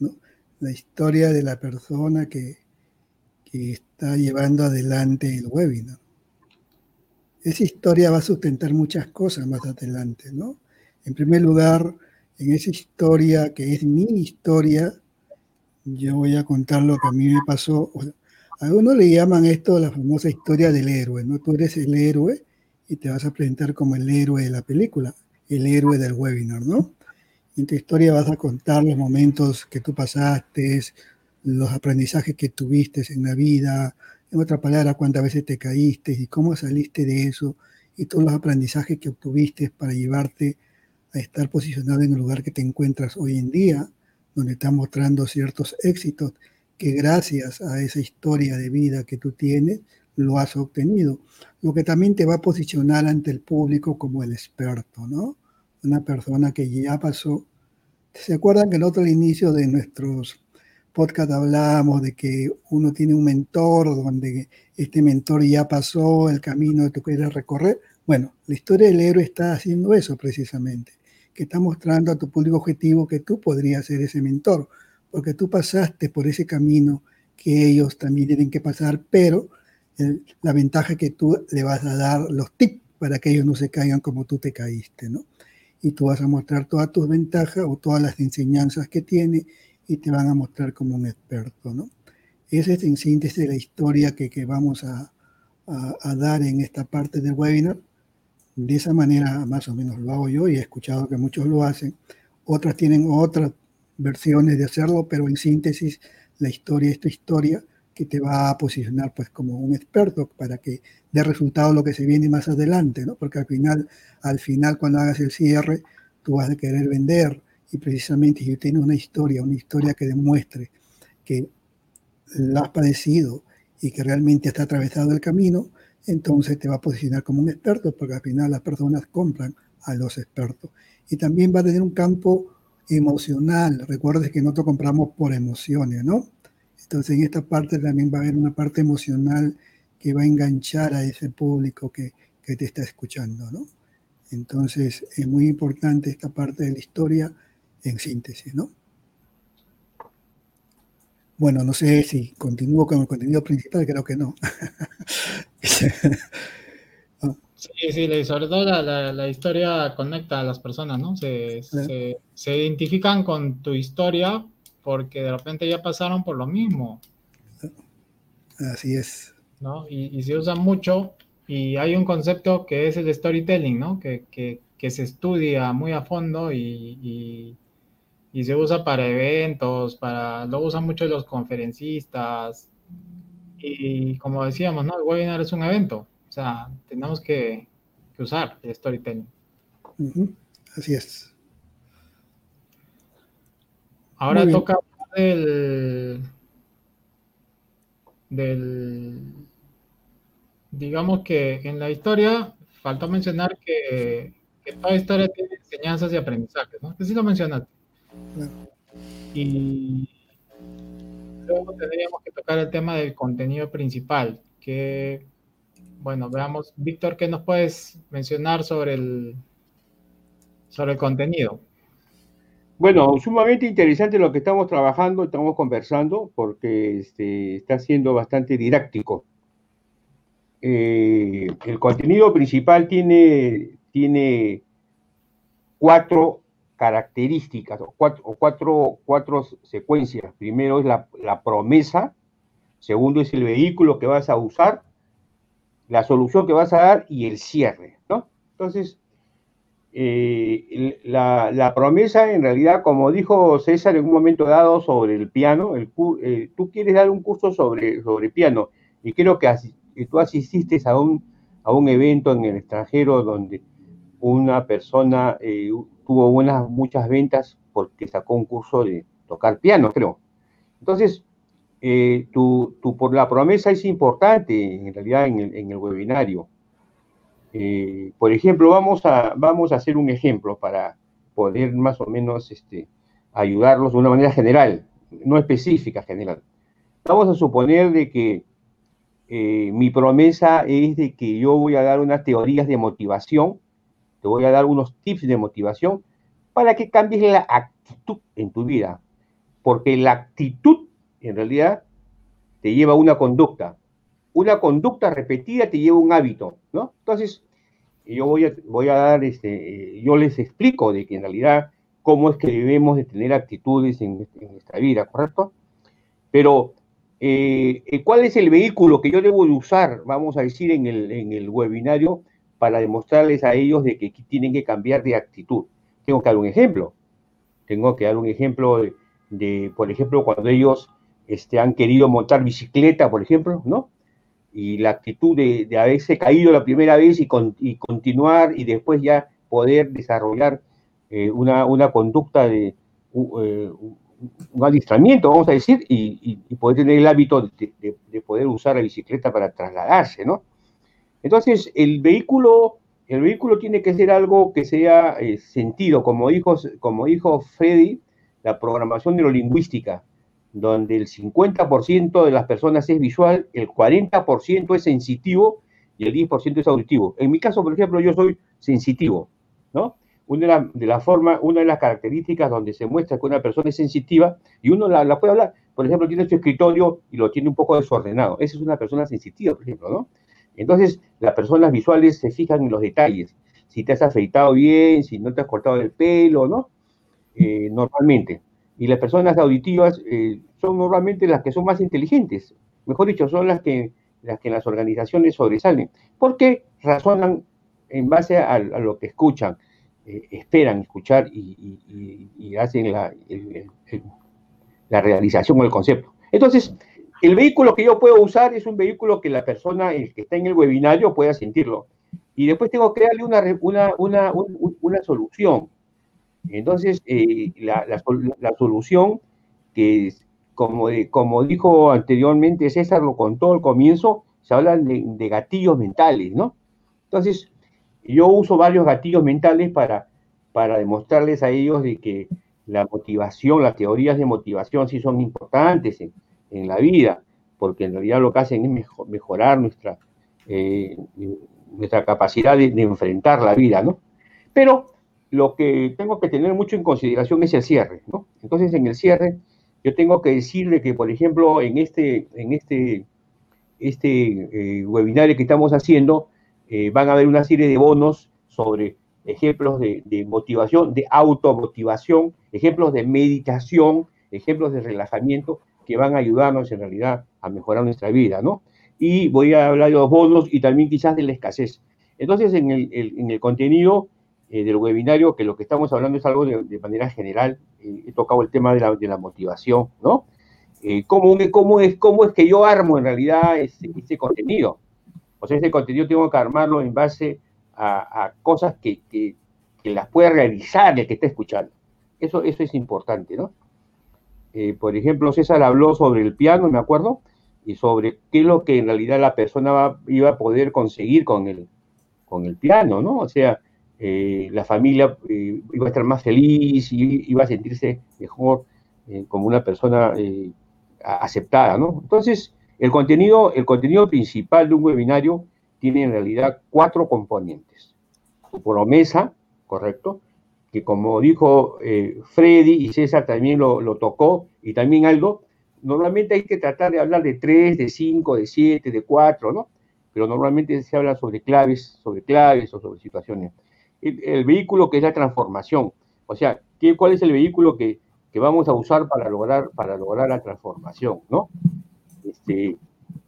¿no? La historia de la persona que, que está llevando adelante el webinar esa historia va a sustentar muchas cosas más adelante, ¿no? En primer lugar, en esa historia que es mi historia, yo voy a contar lo que a mí me pasó. algunos le llaman esto la famosa historia del héroe, ¿no? Tú eres el héroe y te vas a presentar como el héroe de la película, el héroe del webinar, ¿no? En tu historia vas a contar los momentos que tú pasaste, los aprendizajes que tuviste en la vida, en otra palabra, cuántas veces te caíste y cómo saliste de eso y todos los aprendizajes que obtuviste para llevarte a estar posicionado en el lugar que te encuentras hoy en día, donde estás mostrando ciertos éxitos que gracias a esa historia de vida que tú tienes, lo has obtenido. Lo que también te va a posicionar ante el público como el experto, ¿no? Una persona que ya pasó. ¿Se acuerdan que el otro inicio de nuestros podcast hablábamos de que uno tiene un mentor, donde este mentor ya pasó el camino que tú quieres recorrer. Bueno, la historia del héroe está haciendo eso precisamente, que está mostrando a tu público objetivo que tú podrías ser ese mentor, porque tú pasaste por ese camino que ellos también tienen que pasar, pero la ventaja es que tú le vas a dar los tips para que ellos no se caigan como tú te caíste, ¿no? Y tú vas a mostrar todas tus ventajas o todas las enseñanzas que tiene y te van a mostrar como un experto, ¿no? Esa es en síntesis la historia que, que vamos a, a, dar en esta parte del webinar. De esa manera más o menos lo hago yo y he escuchado que muchos lo hacen. Otras tienen otras versiones de hacerlo, pero en síntesis la historia es tu historia que te va a posicionar pues como un experto para que dé resultado lo que se viene más adelante, ¿no? Porque al final, al final cuando hagas el cierre, tú vas a querer vender, y precisamente si tiene una historia, una historia que demuestre que la has padecido y que realmente está atravesado el camino, entonces te va a posicionar como un experto, porque al final las personas compran a los expertos. Y también va a tener un campo emocional. Recuerdes que nosotros compramos por emociones, ¿no? Entonces en esta parte también va a haber una parte emocional que va a enganchar a ese público que, que te está escuchando, ¿no? Entonces es muy importante esta parte de la historia en síntesis, ¿no? Bueno, no sé si continúo con el contenido principal, creo que no. sí, sí, sobre todo la, historia conecta a las personas, ¿no? Se, se, identifican con tu historia porque de repente ya pasaron por lo mismo. Así es. ¿no? Y, se usa mucho y hay un concepto que es el storytelling, ¿no? Que, que, que se estudia muy a fondo y y se usa para eventos, para, lo usan mucho los conferencistas. Y como decíamos, ¿no? El webinar es un evento. O sea, tenemos que, usar el storytelling. Así es. Ahora toca del, del, digamos que en la historia faltó mencionar que, que toda historia tiene enseñanzas y aprendizajes, ¿no? Que sí lo mencionaste. Y luego tendríamos que tocar el tema del contenido principal, que, bueno, veamos, Víctor, ¿qué nos puedes mencionar sobre el, sobre el contenido? Bueno, sumamente interesante lo que estamos trabajando, estamos conversando, porque este, está siendo bastante didáctico. Eh, el contenido principal tiene, tiene cuatro características o cuatro, cuatro, secuencias. Primero es la, promesa, segundo es el vehículo que vas a usar, la solución que vas a dar y el cierre, ¿no? Entonces, eh, la, promesa, en realidad, como dijo César en un momento dado sobre el piano, el, eh, tú quieres dar un curso sobre, sobre piano y creo que, tú asististe a un, a un evento en el extranjero donde una persona, eh, tuvo buenas, muchas ventas porque sacó un curso de tocar piano, creo. Entonces, eh, tu, por la promesa es importante en realidad en el, webinario. Eh, por ejemplo, vamos a, vamos a hacer un ejemplo para poder más o menos este, ayudarlos de una manera general, no específica, general. Vamos a suponer de que eh, mi promesa es de que yo voy a dar unas teorías de motivación te voy a dar unos tips de motivación para que cambies la actitud en tu vida. Porque la actitud, en realidad, te lleva a una conducta. Una conducta repetida te lleva a un hábito, ¿no? Entonces, yo voy a, voy a dar, este, yo les explico de que en realidad cómo es que debemos de tener actitudes en, nuestra vida, ¿correcto? Pero, eh, ¿cuál es el vehículo que yo debo de usar, vamos a decir, en el, en el webinario para demostrarles a ellos de que tienen que cambiar de actitud. Tengo que dar un ejemplo. Tengo que dar un ejemplo de, por ejemplo, cuando ellos este, han querido montar bicicleta, por ejemplo, ¿no? Y la actitud de, haberse caído la primera vez y, continuar y después ya poder desarrollar eh, una, conducta de eh, un adiestramiento, vamos a decir, y, poder tener el hábito de, de, poder usar la bicicleta para trasladarse, ¿no? Entonces, el vehículo, el vehículo tiene que ser algo que sea eh, sentido, como dijo, como dijo Freddy, la programación neurolingüística, donde el 50% de las personas es visual, el 40% es sensitivo y el 10% es auditivo. En mi caso, por ejemplo, yo soy sensitivo, ¿no? Una de, la, forma, una de las características donde se muestra que una persona es sensitiva y uno la, la puede hablar, por ejemplo, tiene su escritorio y lo tiene un poco desordenado. Esa es una persona sensitiva, por ejemplo, ¿no? Entonces, las personas visuales se fijan en los detalles. Si te has afeitado bien, si no te has cortado el pelo, ¿no? Eh, normalmente. Y las personas auditivas eh, son normalmente las que son más inteligentes. Mejor dicho, son las que, las que en las organizaciones sobresalen. Porque razonan en base a, lo que escuchan, eh, esperan escuchar y, hacen la, la realización o el concepto. Entonces, el vehículo que yo puedo usar es un vehículo que la persona que está en el webinario pueda sentirlo. Y después tengo que darle una, una, una, una solución. Entonces, eh, la, solución, que como, como dijo anteriormente César, lo contó al comienzo, se habla de, gatillos mentales, ¿no? Entonces, yo uso varios gatillos mentales para, para demostrarles a ellos de que la motivación, las teorías de motivación sí son importantes en, la vida, porque en realidad lo que hacen es mejorar nuestra, eh, nuestra capacidad de, de, enfrentar la vida, ¿no? Pero lo que tengo que tener mucho en consideración es el cierre, ¿no? Entonces, en el cierre, yo tengo que decirle que, por ejemplo, en este, en este, este eh, webinario que estamos haciendo, eh, van a haber una serie de bonos sobre ejemplos de, motivación, de automotivación, ejemplos de meditación, ejemplos de relajamiento que van a ayudarnos en realidad a mejorar nuestra vida, ¿no? Y voy a hablar de los bonos y también quizás de la escasez. Entonces, en el, en el contenido eh, del webinario, que lo que estamos hablando es algo de, manera general, eh, he tocado el tema de la, de la motivación, ¿no? Eh, ¿cómo, cómo, es, ¿Cómo es que yo armo en realidad ese, contenido? O sea, ese contenido tengo que armarlo en base a, a cosas que, que, que, las pueda realizar el que está escuchando. Eso, eso es importante, ¿no? Por ejemplo, César habló sobre el piano, me acuerdo, y sobre qué es lo que en realidad la persona iba a poder conseguir con el, con el piano, ¿no? O sea, eh, la familia eh, iba a estar más feliz y iba a sentirse mejor eh, como una persona aceptada, ¿no? Entonces, el contenido, el contenido principal de un webinario tiene en realidad cuatro componentes. Su promesa, correcto, que como dijo Freddy y César también lo, lo, tocó, y también algo, normalmente hay que tratar de hablar de tres, de cinco, de siete, de cuatro, ¿no? Pero normalmente se habla sobre claves, sobre claves o sobre situaciones el, vehículo que es la transformación. O sea, ¿qué, ¿cuál es el vehículo que, que, vamos a usar para lograr, para lograr la transformación? ¿no? Este,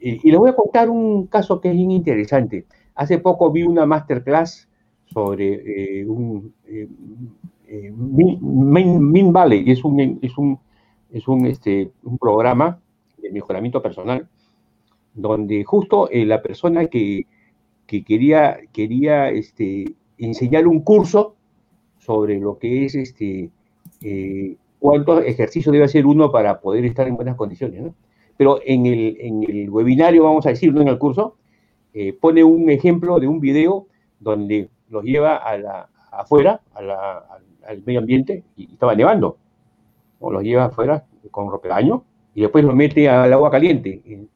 y, les voy a contar un caso que es bien interesante. Hace poco vi una masterclass sobre eh, un eh, eh, Min, Valley, es un, es un, es un, este, un programa de mejoramiento personal, donde justo la persona que, que quería, quería este, enseñar un curso sobre lo que es este, eh, cuántos ejercicios debe hacer uno para poder estar en buenas condiciones. Pero en el, en el, webinario, vamos a decir, no en el curso, eh, pone un ejemplo de un video donde los lleva a la, afuera, al, medio ambiente, y estaba nevando. O los lleva afuera con ropedaño y después los mete al agua caliente. Y,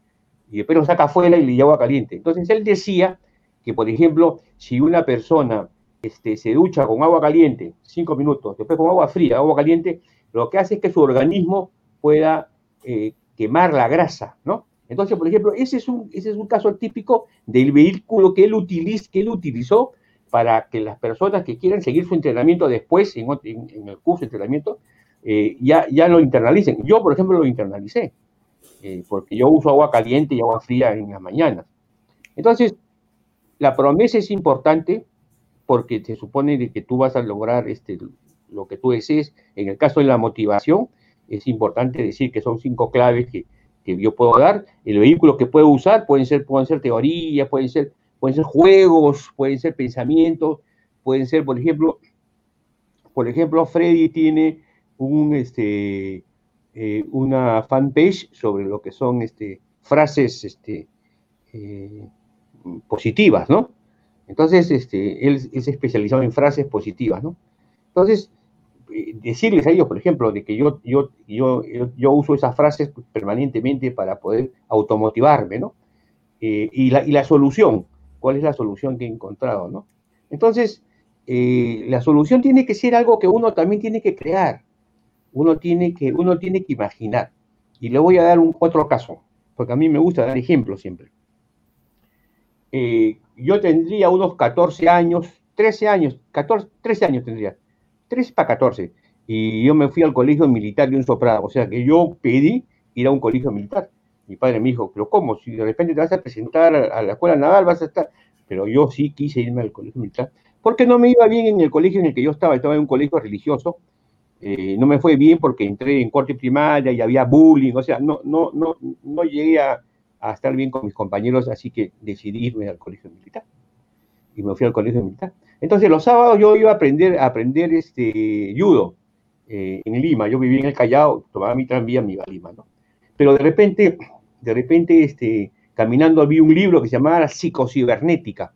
y después los saca afuera y le lleva agua caliente. Entonces él decía que, por ejemplo, si una persona este, se ducha con agua caliente, cinco minutos, después con agua fría, agua caliente, lo que hace es que su organismo pueda eh, quemar la grasa, ¿no? Entonces, por ejemplo, ese es un, ese es un caso típico del vehículo que él, utiliz, que él utilizó para que las personas que quieran seguir su entrenamiento después, en, el curso de entrenamiento, eh, ya, ya lo internalicen. Yo, por ejemplo, lo internalicé, eh, porque yo uso agua caliente y agua fría en las mañanas. Entonces, la promesa es importante porque se supone que tú vas a lograr este, lo que tú desees. En el caso de la motivación, es importante decir que son cinco claves que, yo puedo dar. El vehículo que puedo usar pueden ser, pueden ser teorías, pueden ser, pueden ser juegos, pueden ser pensamientos, pueden ser, por ejemplo, por ejemplo, Freddy tiene un, este, eh, una fanpage sobre lo que son este, frases este, eh, positivas, ¿no? Entonces, este, él, es especializado en frases positivas, ¿no? Entonces, eh, decirles a ellos, por ejemplo, de que yo, yo, yo, yo uso esas frases permanentemente para poder automotivarme, ¿no? Y, la, y, la, solución, ¿cuál es la solución que he encontrado, ¿no? Entonces, eh, la solución tiene que ser algo que uno también tiene que crear, uno tiene que, uno tiene que imaginar. Y le voy a dar un, otro caso, porque a mí me gusta dar ejemplos siempre. Eh, yo tendría unos 14 años, 13 años, 14, 13 años tendría, 13 para 14. Y yo me fui al colegio militar de un soprado, o sea que yo pedí ir a un colegio militar. Mi padre me dijo, pero ¿cómo? Si de repente te vas a presentar a la escuela naval, vas a estar... Pero yo sí quise irme al colegio militar, porque no me iba bien en el colegio en el que yo estaba, estaba en un colegio religioso, eh, no me fue bien porque entré en corte primaria y había bullying, o sea, no, no, no, no llegué a, estar bien con mis compañeros, así que decidí irme al colegio militar. Y me fui al colegio militar. Entonces los sábados yo iba a aprender, a aprender este, judo eh, en Lima. Yo vivía en el Callao, tomaba mi tranvía, me iba a Lima, ¿no? Pero de repente, de repente, este, caminando vi un libro que se llamaba Psicocibernética.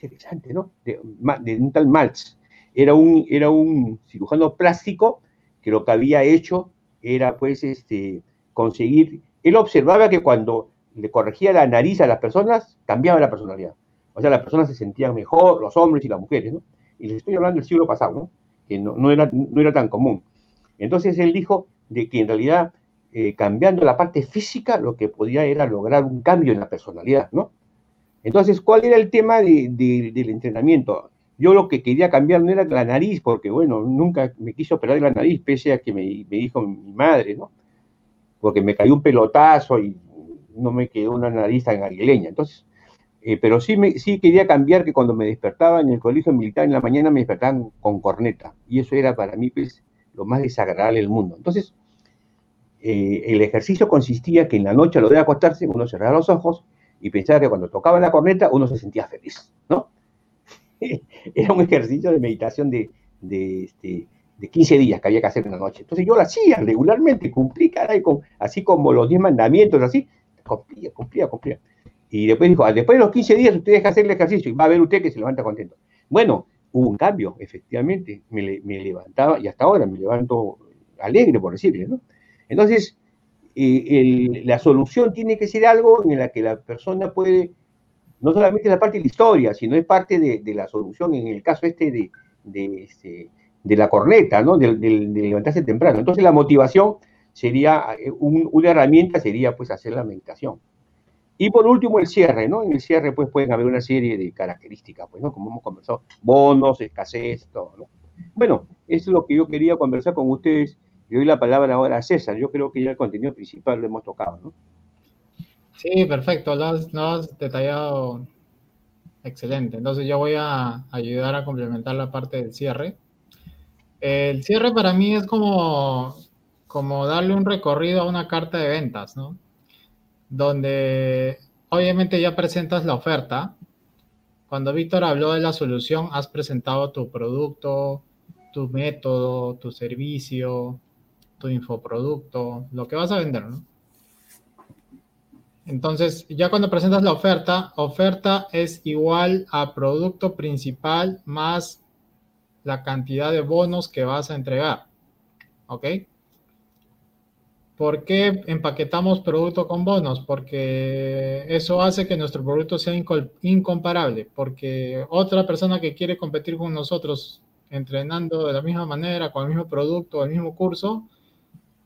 Interesante, ¿no? De, de un tal Maltz. Era un, era un cirujano plástico que lo que había hecho era, pues, este, conseguir... Él observaba que cuando le corregía la nariz a las personas, cambiaba la personalidad. O sea, las personas se sentían mejor, los hombres y las mujeres, ¿no? Y les estoy hablando del siglo pasado, ¿no? Que no, era, no era tan común. Entonces él dijo de que en realidad eh, cambiando la parte física lo que podía era lograr un cambio en la personalidad, ¿no? Entonces, ¿cuál era el tema del entrenamiento? Yo lo que quería cambiar no era la nariz, porque bueno, nunca me quiso operar la nariz, pese a que me, dijo mi madre, ¿no? Porque me cayó un pelotazo y no me quedó una nariz tan aguileña. Entonces, eh, pero sí, me, sí quería cambiar que cuando me despertaba en el colegio militar en la mañana me despertaban con corneta. Y eso era para mí pues, lo más desagradable del mundo. Entonces, eh, el ejercicio consistía que en la noche a lo de acostarse uno cerraba los ojos y pensaba que cuando tocaba la corneta uno se sentía feliz, ¿no? era un ejercicio de meditación de, de, este, de 15 días que había que hacer en la noche. Entonces yo lo hacía regularmente, cumplí, caray, con, así como los 10 mandamientos, así, cumplía, cumplía, cumplía. Y después dijo, ah, después de los 15 días usted deja hacer el ejercicio y va a ver usted que se levanta contento. Bueno, hubo un cambio, efectivamente, me, levantaba y hasta ahora me levanto alegre, por decirle, ¿no? Entonces, eh, la solución tiene que ser algo en la que la persona puede, no solamente la parte de la historia, sino es parte de, la solución, en el caso este de, de, este, la corneta, ¿no? De, levantarse temprano. Entonces, la motivación sería, eh, una herramienta sería pues hacer la meditación. Y por último, el cierre, ¿no? En el cierre, pues, pueden haber una serie de características, pues, ¿no? Como hemos conversado, bonos, escasez, todo, ¿no? Bueno, eso es lo que yo quería conversar con ustedes. Le doy la palabra ahora a César. Yo creo que ya el contenido principal lo hemos tocado, ¿no? Sí, perfecto. Lo has, detallado excelente. Entonces yo voy a ayudar a complementar la parte del cierre. El cierre para mí es como, como darle un recorrido a una carta de ventas, ¿no? donde obviamente ya presentas la oferta. Cuando Víctor habló de la solución, has presentado tu producto, tu método, tu servicio, tu infoproducto, lo que vas a vender, ¿no? Entonces, ya cuando presentas la oferta, oferta es igual a producto principal más la cantidad de bonos que vas a entregar. ¿Ok? ¿Por qué empaquetamos producto con bonos? Porque eso hace que nuestro producto sea incomparable, porque otra persona que quiere competir con nosotros entrenando de la misma manera, con el mismo producto, el mismo curso,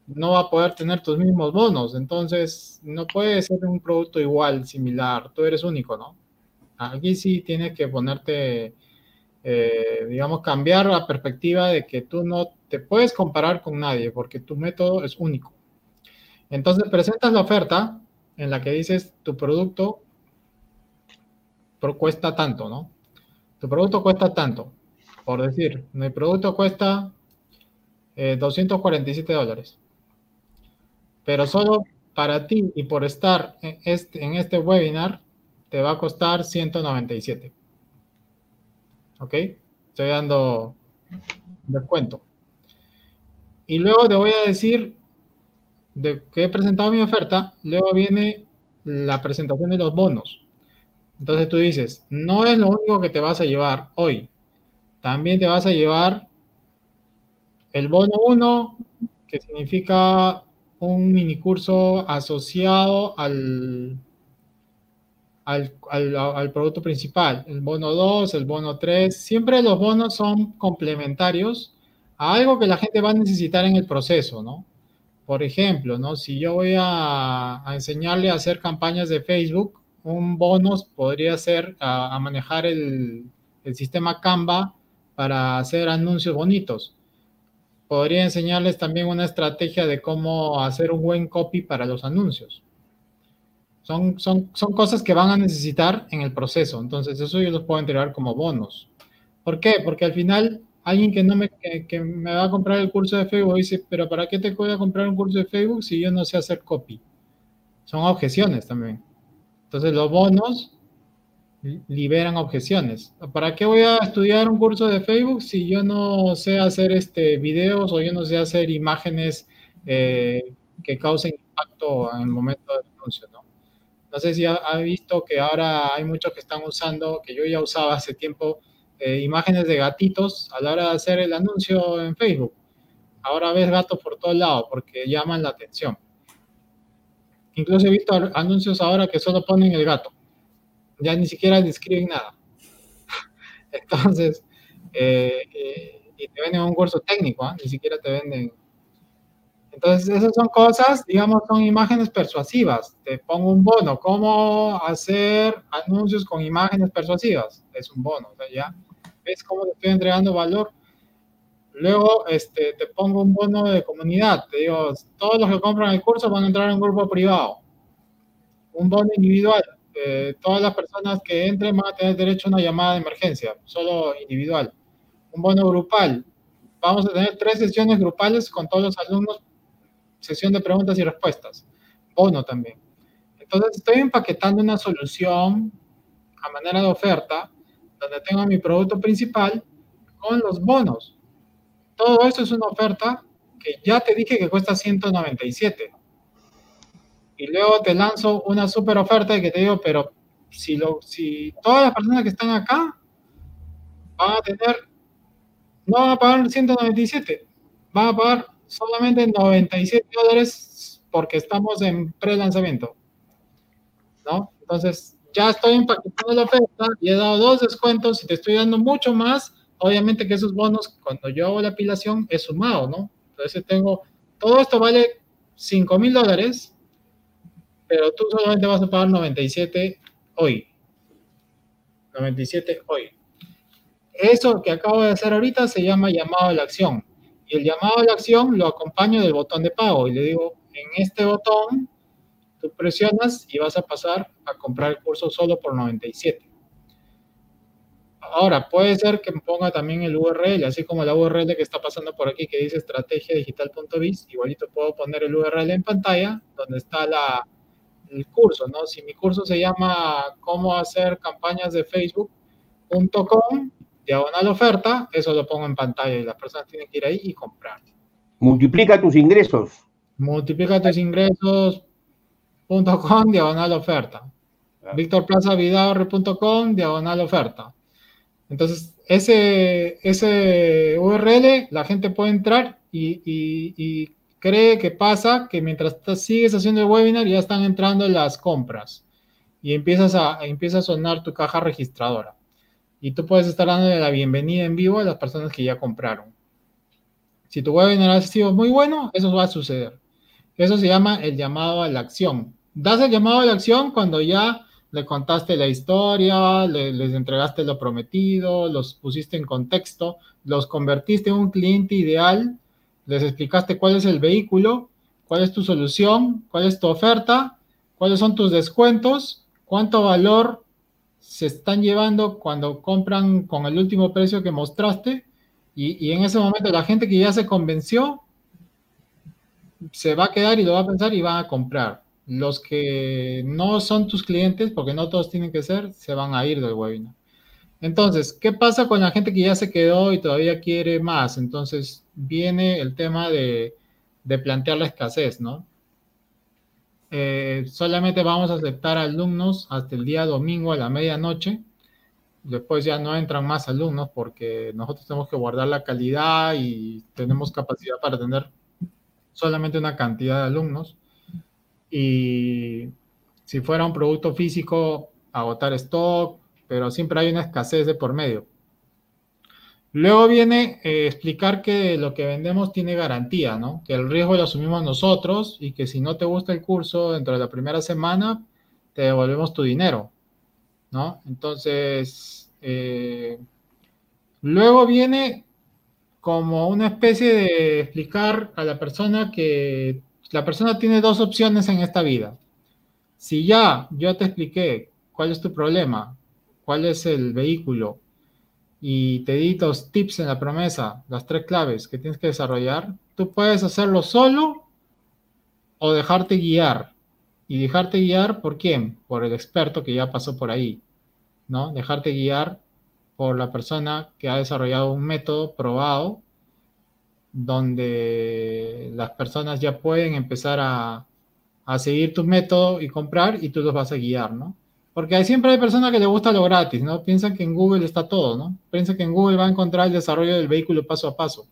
no va a poder tener tus mismos bonos. Entonces, no puede ser un producto igual, similar. Tú eres único, ¿no? Aquí sí tienes que ponerte, eh, digamos, cambiar la perspectiva de que tú no te puedes comparar con nadie, porque tu método es único. Entonces presentas la oferta en la que dices tu producto cuesta tanto, ¿no? Tu producto cuesta tanto. Por decir, mi producto cuesta 247 eh, dólares. Pero solo para ti y por estar en este, en este webinar te va a costar 197. ¿Ok? Estoy dando descuento. Y luego te voy a decir de que he presentado mi oferta, luego viene la presentación de los bonos. Entonces tú dices, no es lo único que te vas a llevar hoy. También te vas a llevar el bono 1, que significa un mini curso asociado al, al, al, producto principal. El bono 2, el bono 3. Siempre los bonos son complementarios a algo que la gente va a necesitar en el proceso, ¿no? Por ejemplo, ¿no? Si yo voy a, enseñarle a hacer campañas de Facebook, un bonus podría ser a, manejar el, sistema Canva para hacer anuncios bonitos. Podría enseñarles también una estrategia de cómo hacer un buen copy para los anuncios. Son, son, son cosas que van a necesitar en el proceso. Entonces, eso yo los puedo entregar como bonos. ¿Por qué? Porque al final alguien que no me, que, me va a comprar el curso de Facebook dice, pero ¿para qué te voy a comprar un curso de Facebook si yo no sé hacer copy? Son objeciones también. Entonces los bonos liberan objeciones. ¿Para qué voy a estudiar un curso de Facebook si yo no sé hacer este videos o yo no sé hacer imágenes eh, que causen impacto en el momento del anuncio? ¿no? sé si ha, visto que ahora hay muchos que están usando, que yo ya usaba hace tiempo, eh, imágenes de gatitos a la hora de hacer el anuncio en Facebook. Ahora ves gatos por todos lados porque llaman la atención. Incluso he visto anuncios ahora que solo ponen el gato ya ni siquiera describen nada. Entonces, eh, eh, y te venden un curso técnico, ¿ah? ni siquiera te venden. Entonces, esas son cosas, digamos, son imágenes persuasivas. Te pongo un bono. ¿Cómo hacer anuncios con imágenes persuasivas? Es un bono, o sea, ya. ¿Ves cómo te estoy entregando valor? Luego, este, te pongo un bono de comunidad. Te digo, todos los que compran el curso van a entrar en un grupo privado. Un bono individual eh, todas las personas que entren van a tener derecho a una llamada de emergencia, solo individual. Un bono grupal. Vamos a tener tres sesiones grupales con todos los alumnos, sesión de preguntas y respuestas. Bono también. Entonces estoy empaquetando una solución a manera de oferta, donde tengo mi producto principal con los bonos. Todo eso es una oferta que ya te dije que cuesta 197 y luego te lanzo una super oferta que te digo, pero si, lo, si todas las personas que están acá van a tener, no van a pagar 197, van a pagar solamente 97 dólares porque estamos en pre-lanzamiento. ¿No? Entonces, ya estoy empaquetando la oferta y he dado dos descuentos y te estoy dando mucho más. Obviamente que esos bonos, cuando yo hago la apilación, es sumado, ¿no? Entonces tengo, todo esto vale 5 mil dólares pero tú solamente vas a pagar 97 hoy. 97 hoy. Eso que acabo de hacer ahorita se llama llamado a la acción. Y el llamado a la acción lo acompaño del botón de pago. Y le digo, en este botón, tú presionas y vas a pasar a comprar el curso solo por 97. Ahora, puede ser que ponga también el URL, así como la URL que está pasando por aquí que dice estrategiadigital.biz. Igualito puedo poner el URL en pantalla, donde está la, el curso, ¿no? Si mi curso se llama cómo hacer campañas de facebook.com, diagonal oferta, eso lo pongo en pantalla y las personas tienen que ir ahí y comprar. Multiplica tus ingresos. Multiplica tus ingresos.com, diagonal oferta. Ah. VictorPlazaVidaurre.com, diagonal oferta. Entonces, ese, ese URL, la gente puede entrar y, y cree que pasa que mientras sigues haciendo el webinar ya están entrando las compras y empiezas a, empieza a sonar tu caja registradora. Y tú puedes estar dando la bienvenida en vivo a las personas que ya compraron. Si tu webinar ha sido muy bueno, eso va a suceder. Eso se llama el llamado a la acción. Das el llamado a la acción cuando ya le contaste la historia, les entregaste lo prometido, los pusiste en contexto, los convertiste en un cliente ideal les explicaste cuál es el vehículo, cuál es tu solución, cuál es tu oferta, cuáles son tus descuentos, cuánto valor se están llevando cuando compran con el último precio que mostraste. Y, en ese momento la gente que ya se convenció se va a quedar y lo va a pensar y va a comprar. Los que no son tus clientes, porque no todos tienen que ser, se van a ir del webinar. Entonces, ¿qué pasa con la gente que ya se quedó y todavía quiere más? Entonces, viene el tema de, plantear la escasez, ¿no? Eh, solamente vamos a aceptar alumnos hasta el día domingo a la medianoche. Después ya no entran más alumnos porque nosotros tenemos que guardar la calidad y tenemos capacidad para tener solamente una cantidad de alumnos. Y si fuera un producto físico, agotar stock, pero siempre hay una escasez de por medio. Luego viene eh, explicar que lo que vendemos tiene garantía, ¿no? Que el riesgo lo asumimos nosotros y que si no te gusta el curso dentro de la primera semana, te devolvemos tu dinero, ¿no? Entonces, eh, luego viene como una especie de explicar a la persona que la persona tiene dos opciones en esta vida. Si ya yo te expliqué cuál es tu problema, cuál es el vehículo y te di los tips en la promesa, las tres claves que tienes que desarrollar, tú puedes hacerlo solo o dejarte guiar. ¿Y dejarte guiar por quién? Por el experto que ya pasó por ahí. ¿no? Dejarte guiar por la persona que ha desarrollado un método probado donde las personas ya pueden empezar a, a seguir tu método y comprar y tú los vas a guiar, ¿no? Porque siempre hay personas que le gusta lo gratis, ¿no? Piensan que en Google está todo, ¿no? Piensan que en Google va a encontrar el desarrollo del vehículo paso a paso.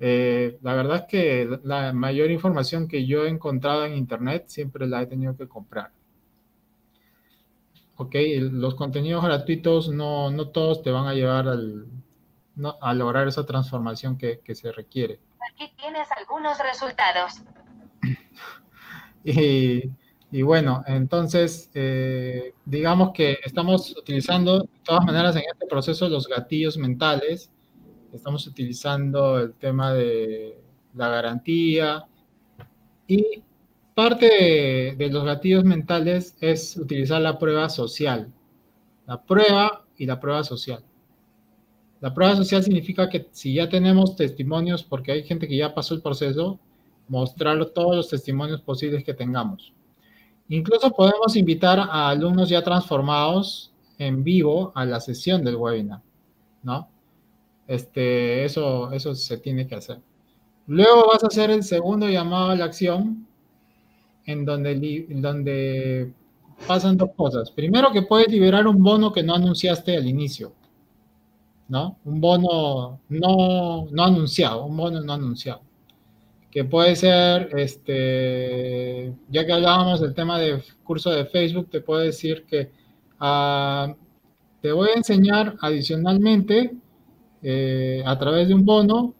Eh, la verdad es que la mayor información que yo he encontrado en Internet siempre la he tenido que comprar. Ok, los contenidos gratuitos no, no todos te van a llevar al, a lograr esa transformación que, que se requiere. Aquí tienes algunos resultados. y y bueno, entonces, eh, digamos que estamos utilizando, de todas maneras, en este proceso los gatillos mentales. Estamos utilizando el tema de la garantía. Y parte de, los gatillos mentales es utilizar la prueba social. La prueba y la prueba social. La prueba social significa que si ya tenemos testimonios, porque hay gente que ya pasó el proceso, mostrar todos los testimonios posibles que tengamos. Incluso podemos invitar a alumnos ya transformados en vivo a la sesión del webinar, ¿no? Este, eso, eso se tiene que hacer. Luego vas a hacer el segundo llamado a la acción, en donde, donde pasan dos cosas. Primero que puedes liberar un bono que no anunciaste al inicio, ¿no? Un bono no, no anunciado, un bono no anunciado puede ser, este, ya que hablábamos del tema de curso de Facebook, te puedo decir que ah, te voy a enseñar adicionalmente eh, a través de un bono,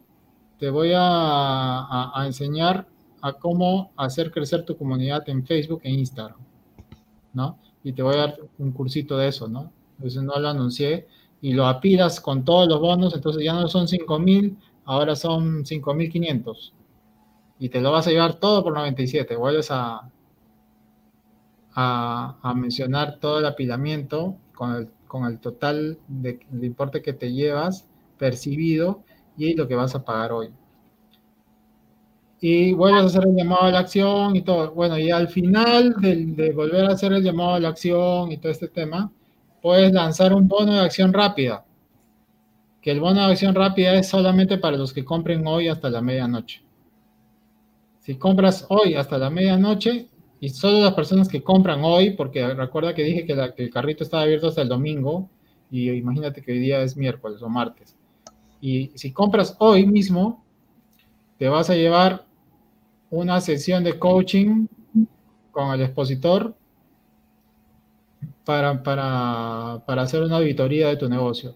te voy a, enseñar a cómo hacer crecer tu comunidad en Facebook e Instagram, ¿no? Y te voy a dar un cursito de eso, ¿no? Entonces no lo anuncié y lo apilas con todos los bonos, entonces ya no son 5.000, ahora son 5.500 y te lo vas a llevar todo por 97. Vuelves a, a, mencionar todo el apilamiento con el, total de, importe que te llevas percibido y lo que vas a pagar hoy. Y vuelves a hacer el llamado a la acción y todo. Bueno, y al final de, de volver a hacer el llamado a la acción y todo este tema, puedes lanzar un bono de acción rápida. Que el bono de acción rápida es solamente para los que compren hoy hasta la medianoche. Si compras hoy hasta la medianoche, y solo las personas que compran hoy, porque recuerda que dije que, el carrito estaba abierto hasta el domingo, y imagínate que hoy día es miércoles o martes. Y si compras hoy mismo, te vas a llevar una sesión de coaching con el expositor para, para hacer una auditoría de tu negocio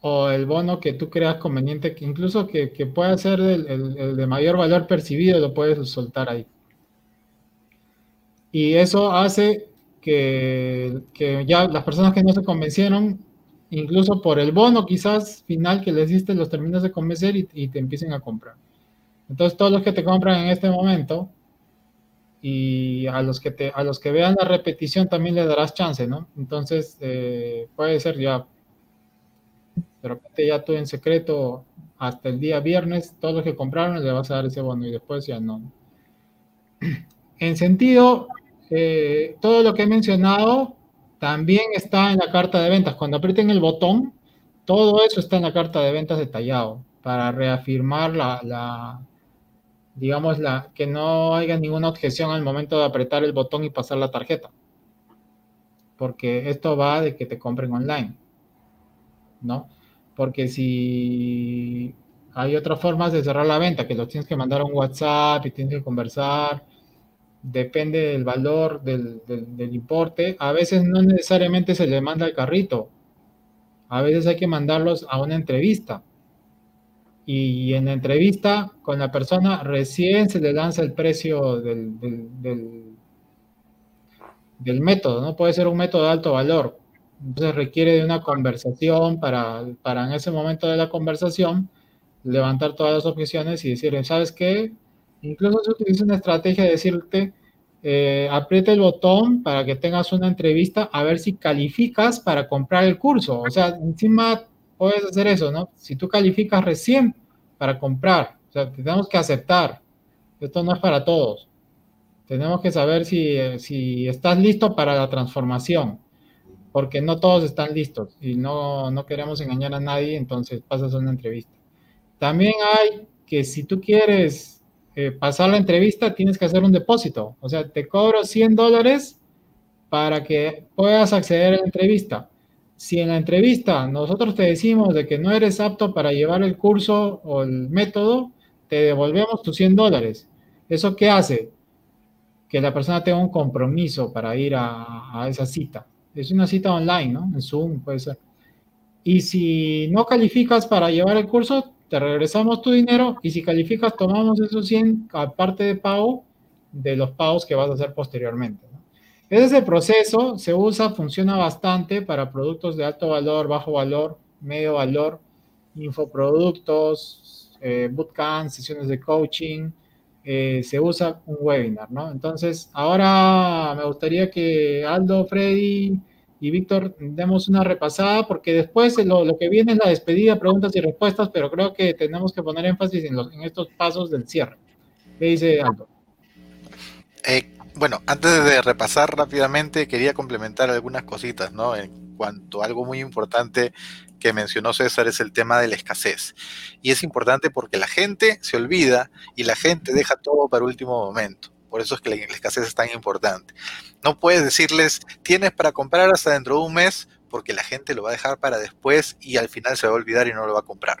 o el bono que tú creas conveniente, que incluso que, pueda ser el, de mayor valor percibido, lo puedes soltar ahí. Y eso hace que, ya las personas que no se convencieron, incluso por el bono quizás final que les diste, los terminas de convencer y, te empiecen a comprar. Entonces todos los que te compran en este momento y a los que, te, a los que vean la repetición también le darás chance, ¿no? Entonces eh, puede ser ya de repente ya tú en secreto hasta el día viernes, todos los que compraron le vas a dar ese bono y después ya no. En sentido, eh, todo lo que he mencionado también está en la carta de ventas. Cuando aprieten el botón, todo eso está en la carta de ventas detallado para reafirmar la, la digamos, la, que no haya ninguna objeción al momento de apretar el botón y pasar la tarjeta. Porque esto va de que te compren online. ¿No? Porque si hay otras formas de cerrar la venta, que los tienes que mandar a un WhatsApp y tienes que conversar, depende del valor del, importe, a veces no necesariamente se le manda el carrito, a veces hay que mandarlos a una entrevista. Y en la entrevista con la persona recién se le lanza el precio del, del método, ¿no? Puede ser un método de alto valor, entonces requiere de una conversación para, para en ese momento de la conversación levantar todas las objeciones y decir, ¿sabes qué? Incluso se utiliza una estrategia de decirte, eh, aprieta el botón para que tengas una entrevista a ver si calificas para comprar el curso. O sea, encima puedes hacer eso, ¿no? Si tú calificas recién para comprar, o sea, tenemos que aceptar. Esto no es para todos. Tenemos que saber si, eh, si estás listo para la transformación, porque no todos están listos y no, no queremos engañar a nadie, entonces pasas una entrevista. También hay que si tú quieres eh, pasar la entrevista, tienes que hacer un depósito. O sea, te cobro 100 dólares para que puedas acceder a la entrevista. Si en la entrevista nosotros te decimos de que no eres apto para llevar el curso o el método, te devolvemos tus 100 dólares. ¿Eso qué hace? Que la persona tenga un compromiso para ir a, a esa cita. Es una cita online, ¿no? En Zoom puede ser. Y si no calificas para llevar el curso, te regresamos tu dinero y si calificas, tomamos esos 100 aparte de pago de los pagos que vas a hacer posteriormente. Ese proceso se usa, funciona bastante para productos de alto valor, bajo valor, medio valor, infoproductos, eh, bootcamps, sesiones de coaching. Eh, se usa un webinar, ¿no? Entonces, ahora me gustaría que Aldo, Freddy, y Víctor, demos una repasada porque después lo, lo, que viene es la despedida, preguntas y respuestas, pero creo que tenemos que poner énfasis en, los, en estos pasos del cierre. ¿Qué dice Aldo? Eh, bueno, antes de repasar rápidamente, quería complementar algunas cositas, ¿no? En cuanto a algo muy importante que mencionó César es el tema de la escasez. Y es importante porque la gente se olvida y la gente deja todo para último momento. Por eso es que la, escasez es tan importante. No puedes decirles, tienes para comprar hasta dentro de un mes, porque la gente lo va a dejar para después y al final se va a olvidar y no lo va a comprar.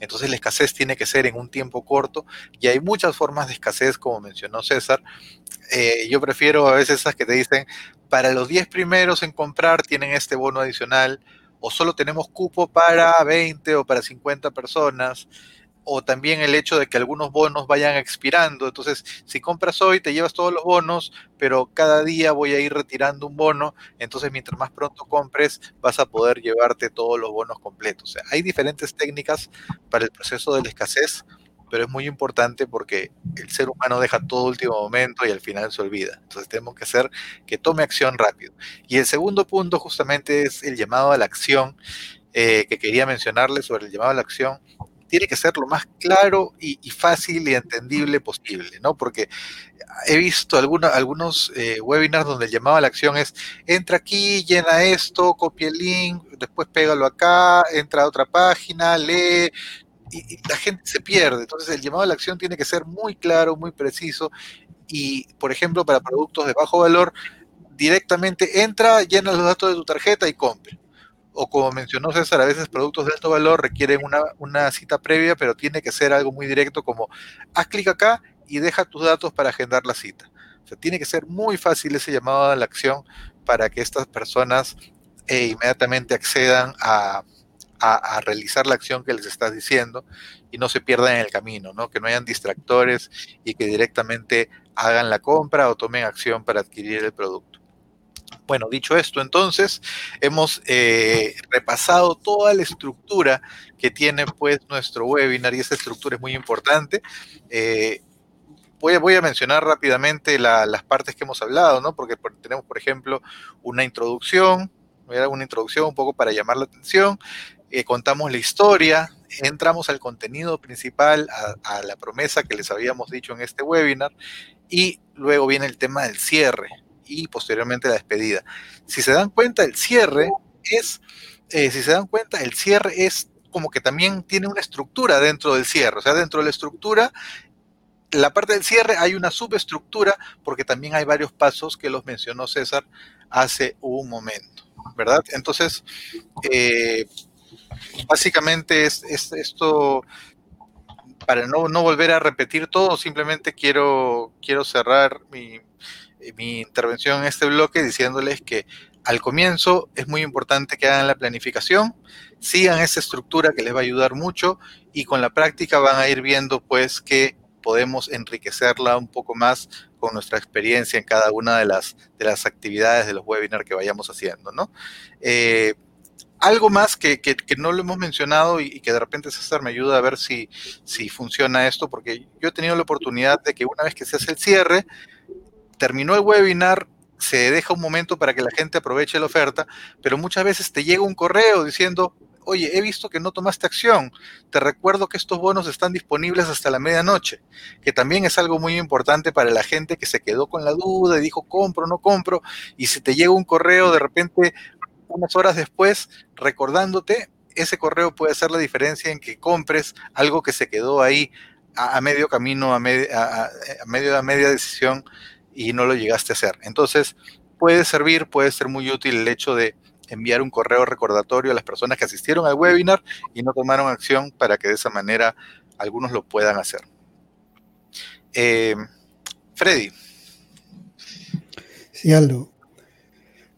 Entonces la escasez tiene que ser en un tiempo corto y hay muchas formas de escasez, como mencionó César. Eh, yo prefiero a veces esas que te dicen, para los 10 primeros en comprar tienen este bono adicional o solo tenemos cupo para 20 o para 50 personas o también el hecho de que algunos bonos vayan expirando. Entonces, si compras hoy, te llevas todos los bonos, pero cada día voy a ir retirando un bono. Entonces, mientras más pronto compres, vas a poder llevarte todos los bonos completos. O sea, hay diferentes técnicas para el proceso de la escasez, pero es muy importante porque el ser humano deja todo último momento y al final se olvida. Entonces, tenemos que hacer que tome acción rápido. Y el segundo punto justamente es el llamado a la acción. Eh, que quería mencionarles sobre el llamado a la acción tiene que ser lo más claro y, fácil y entendible posible, ¿no? Porque he visto algunos eh, webinars donde el llamado a la acción es entra aquí, llena esto, copia el link, después pégalo acá, entra a otra página, lee, y, la gente se pierde. Entonces el llamado a la acción tiene que ser muy claro, muy preciso, y por ejemplo para productos de bajo valor, directamente entra, llena los datos de tu tarjeta y compre o como mencionó César, a veces productos de alto valor requieren una, cita previa, pero tiene que ser algo muy directo como haz clic acá y deja tus datos para agendar la cita. O sea, tiene que ser muy fácil ese llamado a la acción para que estas personas eh, inmediatamente accedan a, realizar la acción que les estás diciendo y no se pierdan en el camino, ¿no? que no hayan distractores y que directamente hagan la compra o tomen acción para adquirir el producto. Bueno, dicho esto, entonces hemos eh, repasado toda la estructura que tiene pues nuestro webinar y esa estructura es muy importante. Eh, voy, a, voy, a, mencionar rápidamente las partes que hemos hablado, ¿no? Porque tenemos, por ejemplo, una introducción, una introducción un poco para llamar la atención, eh, contamos la historia, entramos al contenido principal, a, la promesa que les habíamos dicho en este webinar, y luego viene el tema del cierre, y posteriormente la despedida. Si se dan cuenta, el cierre es, eh, si se dan cuenta, el cierre es como que también tiene una estructura dentro del cierre. O sea, dentro de la estructura, la parte del cierre hay una subestructura porque también hay varios pasos que los mencionó César hace un momento, ¿verdad? Entonces, eh, básicamente es, esto, para no, no, volver a repetir todo, simplemente quiero, quiero cerrar mi, mi intervención en este bloque diciéndoles que al comienzo es muy importante que hagan la planificación, sigan esa estructura que les va a ayudar mucho y con la práctica van a ir viendo pues que podemos enriquecerla un poco más con nuestra experiencia en cada una de las, de las actividades de los webinars que vayamos haciendo, ¿no? Eh, algo más que, que, no lo hemos mencionado y, que de repente César me ayuda a ver si, si funciona esto, porque yo he tenido la oportunidad de que una vez que se hace el cierre, terminó el webinar, se deja un momento para que la gente aproveche la oferta, pero muchas veces te llega un correo diciendo, oye, he visto que no tomaste acción, te recuerdo que estos bonos están disponibles hasta la medianoche, que también es algo muy importante para la gente que se quedó con la duda y dijo, compro, no compro, y si te llega un correo de repente unas horas después recordándote, ese correo puede hacer la diferencia en que compres algo que se quedó ahí a, medio camino, a, a, medio de media decisión y no lo llegaste a hacer. Entonces, puede servir, puede ser muy útil el hecho de enviar un correo recordatorio a las personas que asistieron al webinar y no tomaron acción para que de esa manera algunos lo puedan hacer. Eh, Freddy. Sí, Aldo.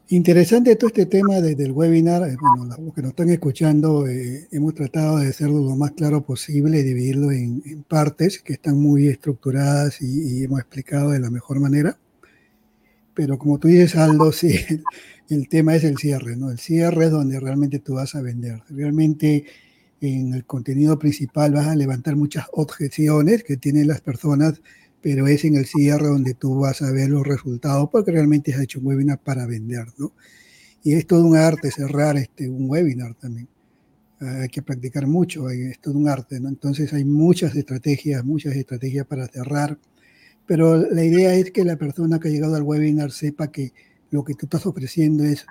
Interesante todo este tema desde el webinar. Eh, bueno, los que nos están escuchando, eh, hemos tratado de hacerlo lo más claro posible, dividirlo en, partes que están muy estructuradas y, y, hemos explicado de la mejor manera. Pero como tú dices, Aldo, sí, el tema es el cierre, ¿no? El cierre es donde realmente tú vas a vender. Realmente en el contenido principal vas a levantar muchas objeciones que tienen las personas, pero es en el cierre donde tú vas a ver los resultados porque realmente has hecho un webinar para vender, ¿no? Y es todo un arte cerrar este, un webinar también. Hay que practicar mucho, es todo un arte, ¿no? Entonces hay muchas estrategias, muchas estrategias para cerrar, pero la idea es que la persona que ha llegado al webinar sepa que lo que tú estás ofreciendo es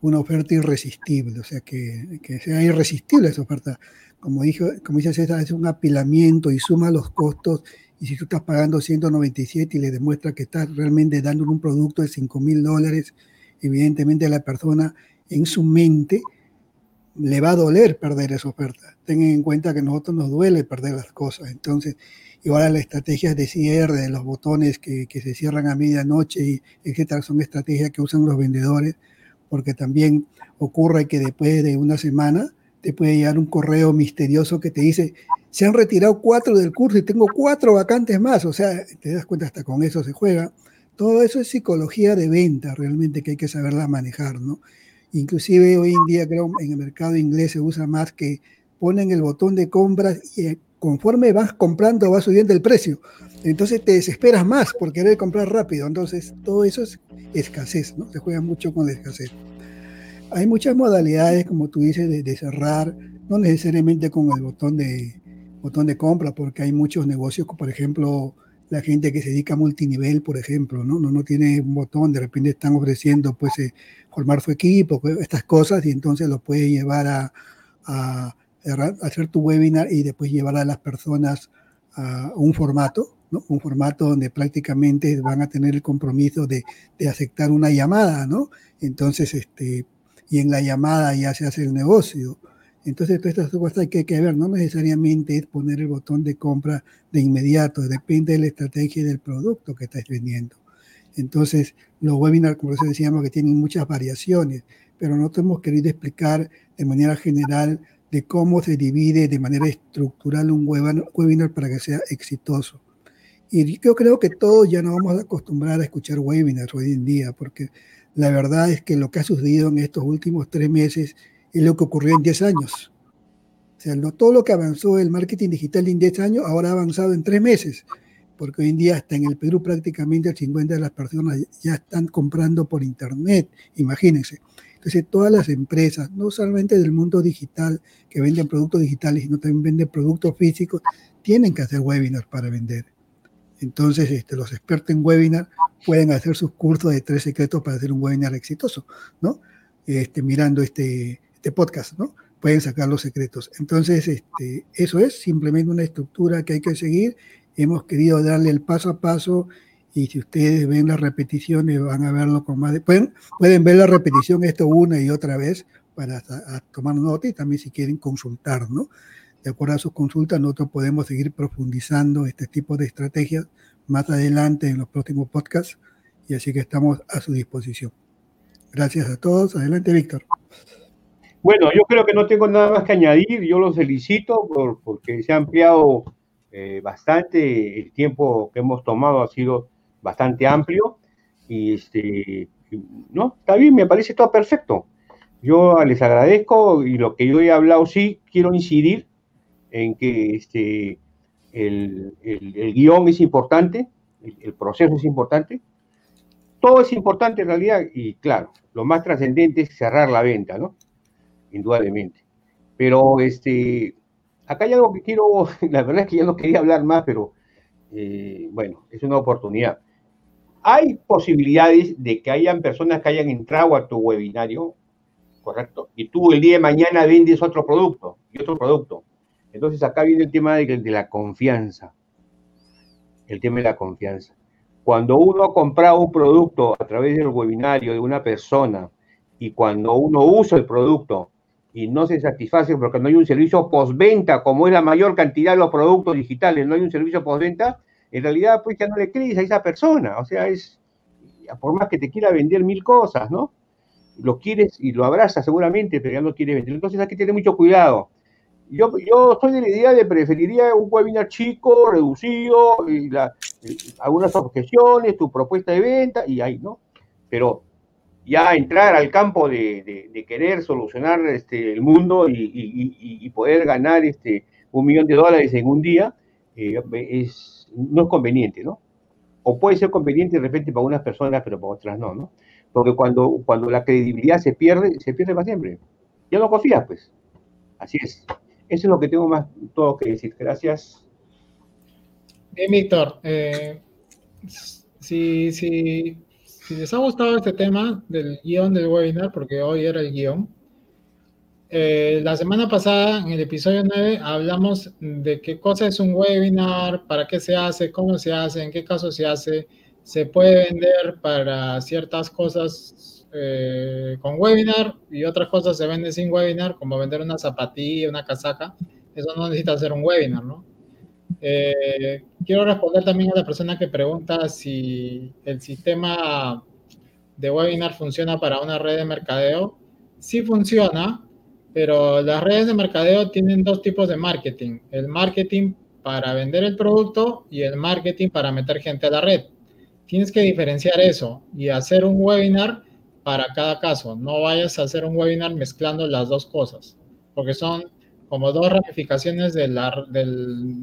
una oferta irresistible, o sea, que, que sea irresistible esa oferta. Como, dijo, como dice César, es un apilamiento y suma los costos. Y si tú estás pagando 197 y le demuestra que estás realmente dando un producto de 5 mil dólares, evidentemente la persona en su mente le va a doler perder esa oferta. Tengan en cuenta que a nosotros nos duele perder las cosas. Entonces, y ahora las estrategias de cierre, de los botones que, que se cierran a medianoche, y etcétera, son estrategias que usan los vendedores, porque también ocurre que después de una semana te puede llegar un correo misterioso que te dice, se han retirado cuatro del curso y tengo cuatro vacantes más, o sea, te das cuenta hasta con eso se juega. Todo eso es psicología de venta realmente que hay que saberla manejar, ¿no? Inclusive hoy en día creo en el mercado inglés se usa más que ponen el botón de compras y conforme vas comprando va subiendo el precio. Entonces te desesperas más por querer comprar rápido. Entonces todo eso es escasez, ¿no? Se juega mucho con la escasez. Hay muchas modalidades, como tú dices, de, cerrar, no necesariamente con el botón de, botón de compra, porque hay muchos negocios, por ejemplo, la gente que se dedica a multinivel, por ejemplo, ¿no? No, no tiene un botón, de repente están ofreciendo, pues, eh, formar su equipo, pues, estas cosas, y entonces lo puede llevar a, a hacer tu webinar y después llevar a las personas a un formato, ¿no? un formato donde prácticamente van a tener el compromiso de, de, aceptar una llamada, ¿no? Entonces, este, y en la llamada ya se hace el negocio. Entonces, todas estas cosas hay que, que ver, no necesariamente es poner el botón de compra de inmediato, depende de la estrategia del producto que estás vendiendo. Entonces, los webinars, como eso decíamos, que tienen muchas variaciones, pero nosotros hemos querido explicar de manera general de cómo se divide de manera estructural un webinar para que sea exitoso. Y yo creo que todos ya nos vamos a acostumbrar a escuchar webinars hoy en día, porque la verdad es que lo que ha sucedido en estos últimos tres meses es lo que ocurrió en 10 años. O sea, todo lo que avanzó el marketing digital en 10 años ahora ha avanzado en tres meses, porque hoy en día hasta en el Perú prácticamente el 50% de las personas ya están comprando por Internet, imagínense. Entonces, todas las empresas, no solamente del mundo digital, que venden productos digitales, sino también venden productos físicos, tienen que hacer webinars para vender. Entonces, este, los expertos en webinar pueden hacer sus cursos de tres secretos para hacer un webinar exitoso, ¿no? Este, mirando este, este podcast, ¿no? Pueden sacar los secretos. Entonces, este, eso es simplemente una estructura que hay que seguir. Hemos querido darle el paso a paso y si ustedes ven las repeticiones van a verlo con más de, pueden, pueden ver la repetición esto una y otra vez para tomar nota y también si quieren consultar, ¿no? De acuerdo a sus consultas, nosotros podemos seguir profundizando este tipo de estrategias más adelante en los próximos podcasts y así que estamos a su disposición. Gracias a todos. Adelante, Víctor. Bueno, yo creo que no tengo nada más que añadir. Yo los felicito por, porque se ha ampliado eh, bastante. El tiempo que hemos tomado ha sido bastante amplio y este, no, está bien, me parece todo perfecto. Yo les agradezco y lo que yo he hablado sí quiero incidir en que este, el, el, guion es importante, el, proceso es importante, todo es importante en realidad y claro, lo más trascendente es cerrar la venta, ¿no? Indudablemente. Pero este, acá hay algo que quiero, la verdad es que ya no quería hablar más, pero eh, bueno, es una oportunidad. Hay posibilidades de que hayan personas que hayan entrado a tu webinario, ¿correcto? Y tú el día de mañana vendes otro producto y otro producto. Entonces acá viene el tema de, la confianza. El tema de la confianza. Cuando uno ha comprado un producto a través del webinario de una persona y cuando uno usa el producto y no se satisface porque no hay un servicio postventa, como es la mayor cantidad de los productos digitales, no hay un servicio postventa, en realidad pues ya no le crees a esa persona. O sea, es, por más que te quiera vender mil cosas, ¿no? Lo quieres y lo abrazas seguramente, pero ya no quieres vender. Entonces hay que tener mucho cuidado. Yo, yo soy de la idea de preferiría un webinar chico, reducido, algunas objeciones, tu propuesta de venta, y ahí, ¿no? Pero ya entrar al campo de, querer solucionar este, el mundo y, poder ganar este, un millón de dólares en un día, eh, no es conveniente, ¿no? O puede ser conveniente de repente para unas personas, pero para otras no, ¿no? Porque cuando, cuando la credibilidad se pierde, se pierde para siempre. Ya no confías, pues. Así es. Eso es lo que tengo más todo que decir. Gracias. Bien, Víctor. Eh, si, si si les ha gustado este tema del guion del webinar, porque hoy era el guion, eh, la semana pasada, en el episodio 9, hablamos de qué cosa es un webinar, para qué se hace, cómo se hace, en qué caso se hace, se puede vender para ciertas cosas eh, con webinar y otras cosas se venden sin webinar, como vender una zapatilla, una casaca. Eso no necesita hacer un webinar, ¿no? Eh, quiero responder también a la persona que pregunta si el sistema de webinar funciona para una red de mercadeo. Sí funciona, pero las redes de mercadeo tienen dos tipos de marketing. El marketing para vender el producto y el marketing para meter gente a la red. Tienes que diferenciar eso y hacer un webinar para cada caso. No vayas a hacer un webinar mezclando las dos cosas, porque son como dos ramificaciones de la, red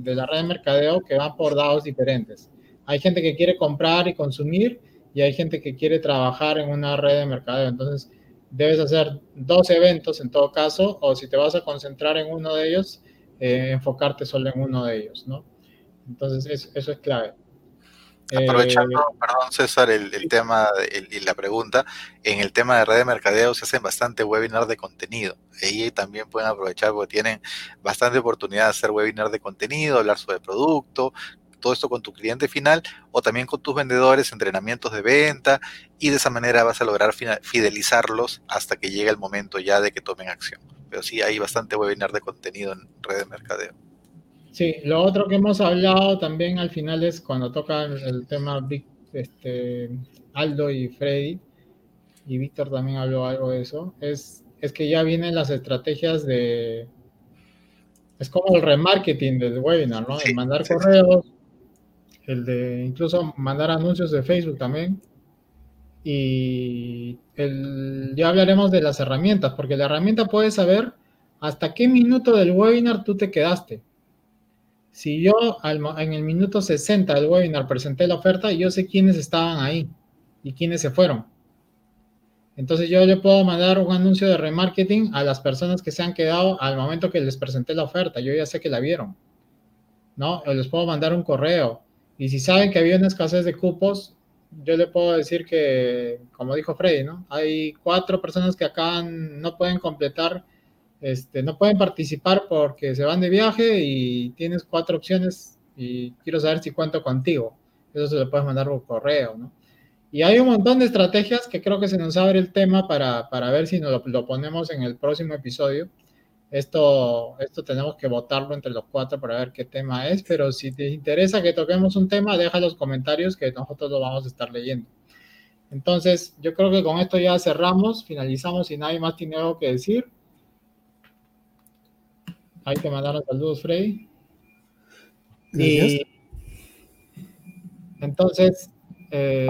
de mercadeo que van por dados diferentes. Hay gente que quiere comprar y consumir y hay gente que quiere trabajar en una red de mercadeo. Entonces, debes hacer dos eventos en todo caso, o si te vas a concentrar en uno de ellos, eh, enfocarte solo en uno de ellos, ¿no? Entonces, eso es clave. Aprovechando, eh, perdón César, el, tema y la pregunta, en el tema de red de mercadeo se hacen bastante webinars de contenido. Ahí también pueden aprovechar porque tienen bastante oportunidad de hacer webinars de contenido, hablar sobre producto, todo esto con tu cliente final o también con tus vendedores, entrenamientos de venta y de esa manera vas a lograr fidelizarlos hasta que llegue el momento ya de que tomen acción. Pero sí hay bastante webinar de contenido en red de mercadeo. Sí, lo otro que hemos hablado también al final es cuando toca el, tema este, Aldo y Freddy, y Víctor también habló algo de eso, es, es que ya vienen las estrategias de... Es como el remarketing del webinar, ¿no? El mandar correos, el de incluso mandar anuncios de Facebook también. Y el, ya hablaremos de las herramientas, porque la herramienta puede saber hasta qué minuto del webinar tú te quedaste. Si yo en el minuto 60 del webinar presenté la oferta, yo sé quiénes estaban ahí y quiénes se fueron. Entonces yo le puedo mandar un anuncio de remarketing a las personas que se han quedado al momento que les presenté la oferta. Yo ya sé que la vieron. ¿No? O les puedo mandar un correo. Y si saben que había una escasez de cupos, yo le puedo decir que, como dijo Freddy, ¿no? Hay cuatro personas que acá no pueden completar este, no pueden participar porque se van de viaje y tienes cuatro opciones y quiero saber si cuento contigo. Eso se lo puedes mandar por correo, ¿no? Y hay un montón de estrategias que creo que se nos abre el tema para, ver si nos lo, ponemos en el próximo episodio. Esto, esto tenemos que votarlo entre los cuatro para ver qué tema es, pero si te interesa que toquemos un tema, deja los comentarios que nosotros lo vamos a estar leyendo. Entonces, yo creo que con esto ya cerramos, finalizamos y nadie más tiene algo que decir. Ahí te mandaron saludos, Freddy. Y entonces, eh,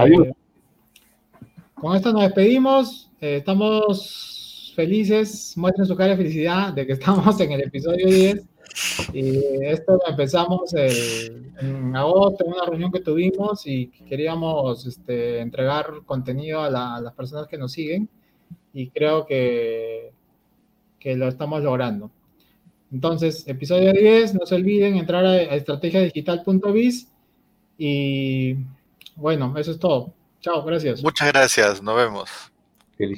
con esto nos despedimos. Eh, estamos felices. Muestren su cara de felicidad de que estamos en el episodio 10. Y esto lo empezamos en agosto, en una reunión que tuvimos y queríamos este, entregar contenido a, a, las personas que nos siguen. Y creo que, que lo estamos logrando. Entonces, episodio 10, no se olviden entrar a, a estrategiadigital.biz y bueno, eso es todo. Chao, gracias. Muchas gracias, nos vemos.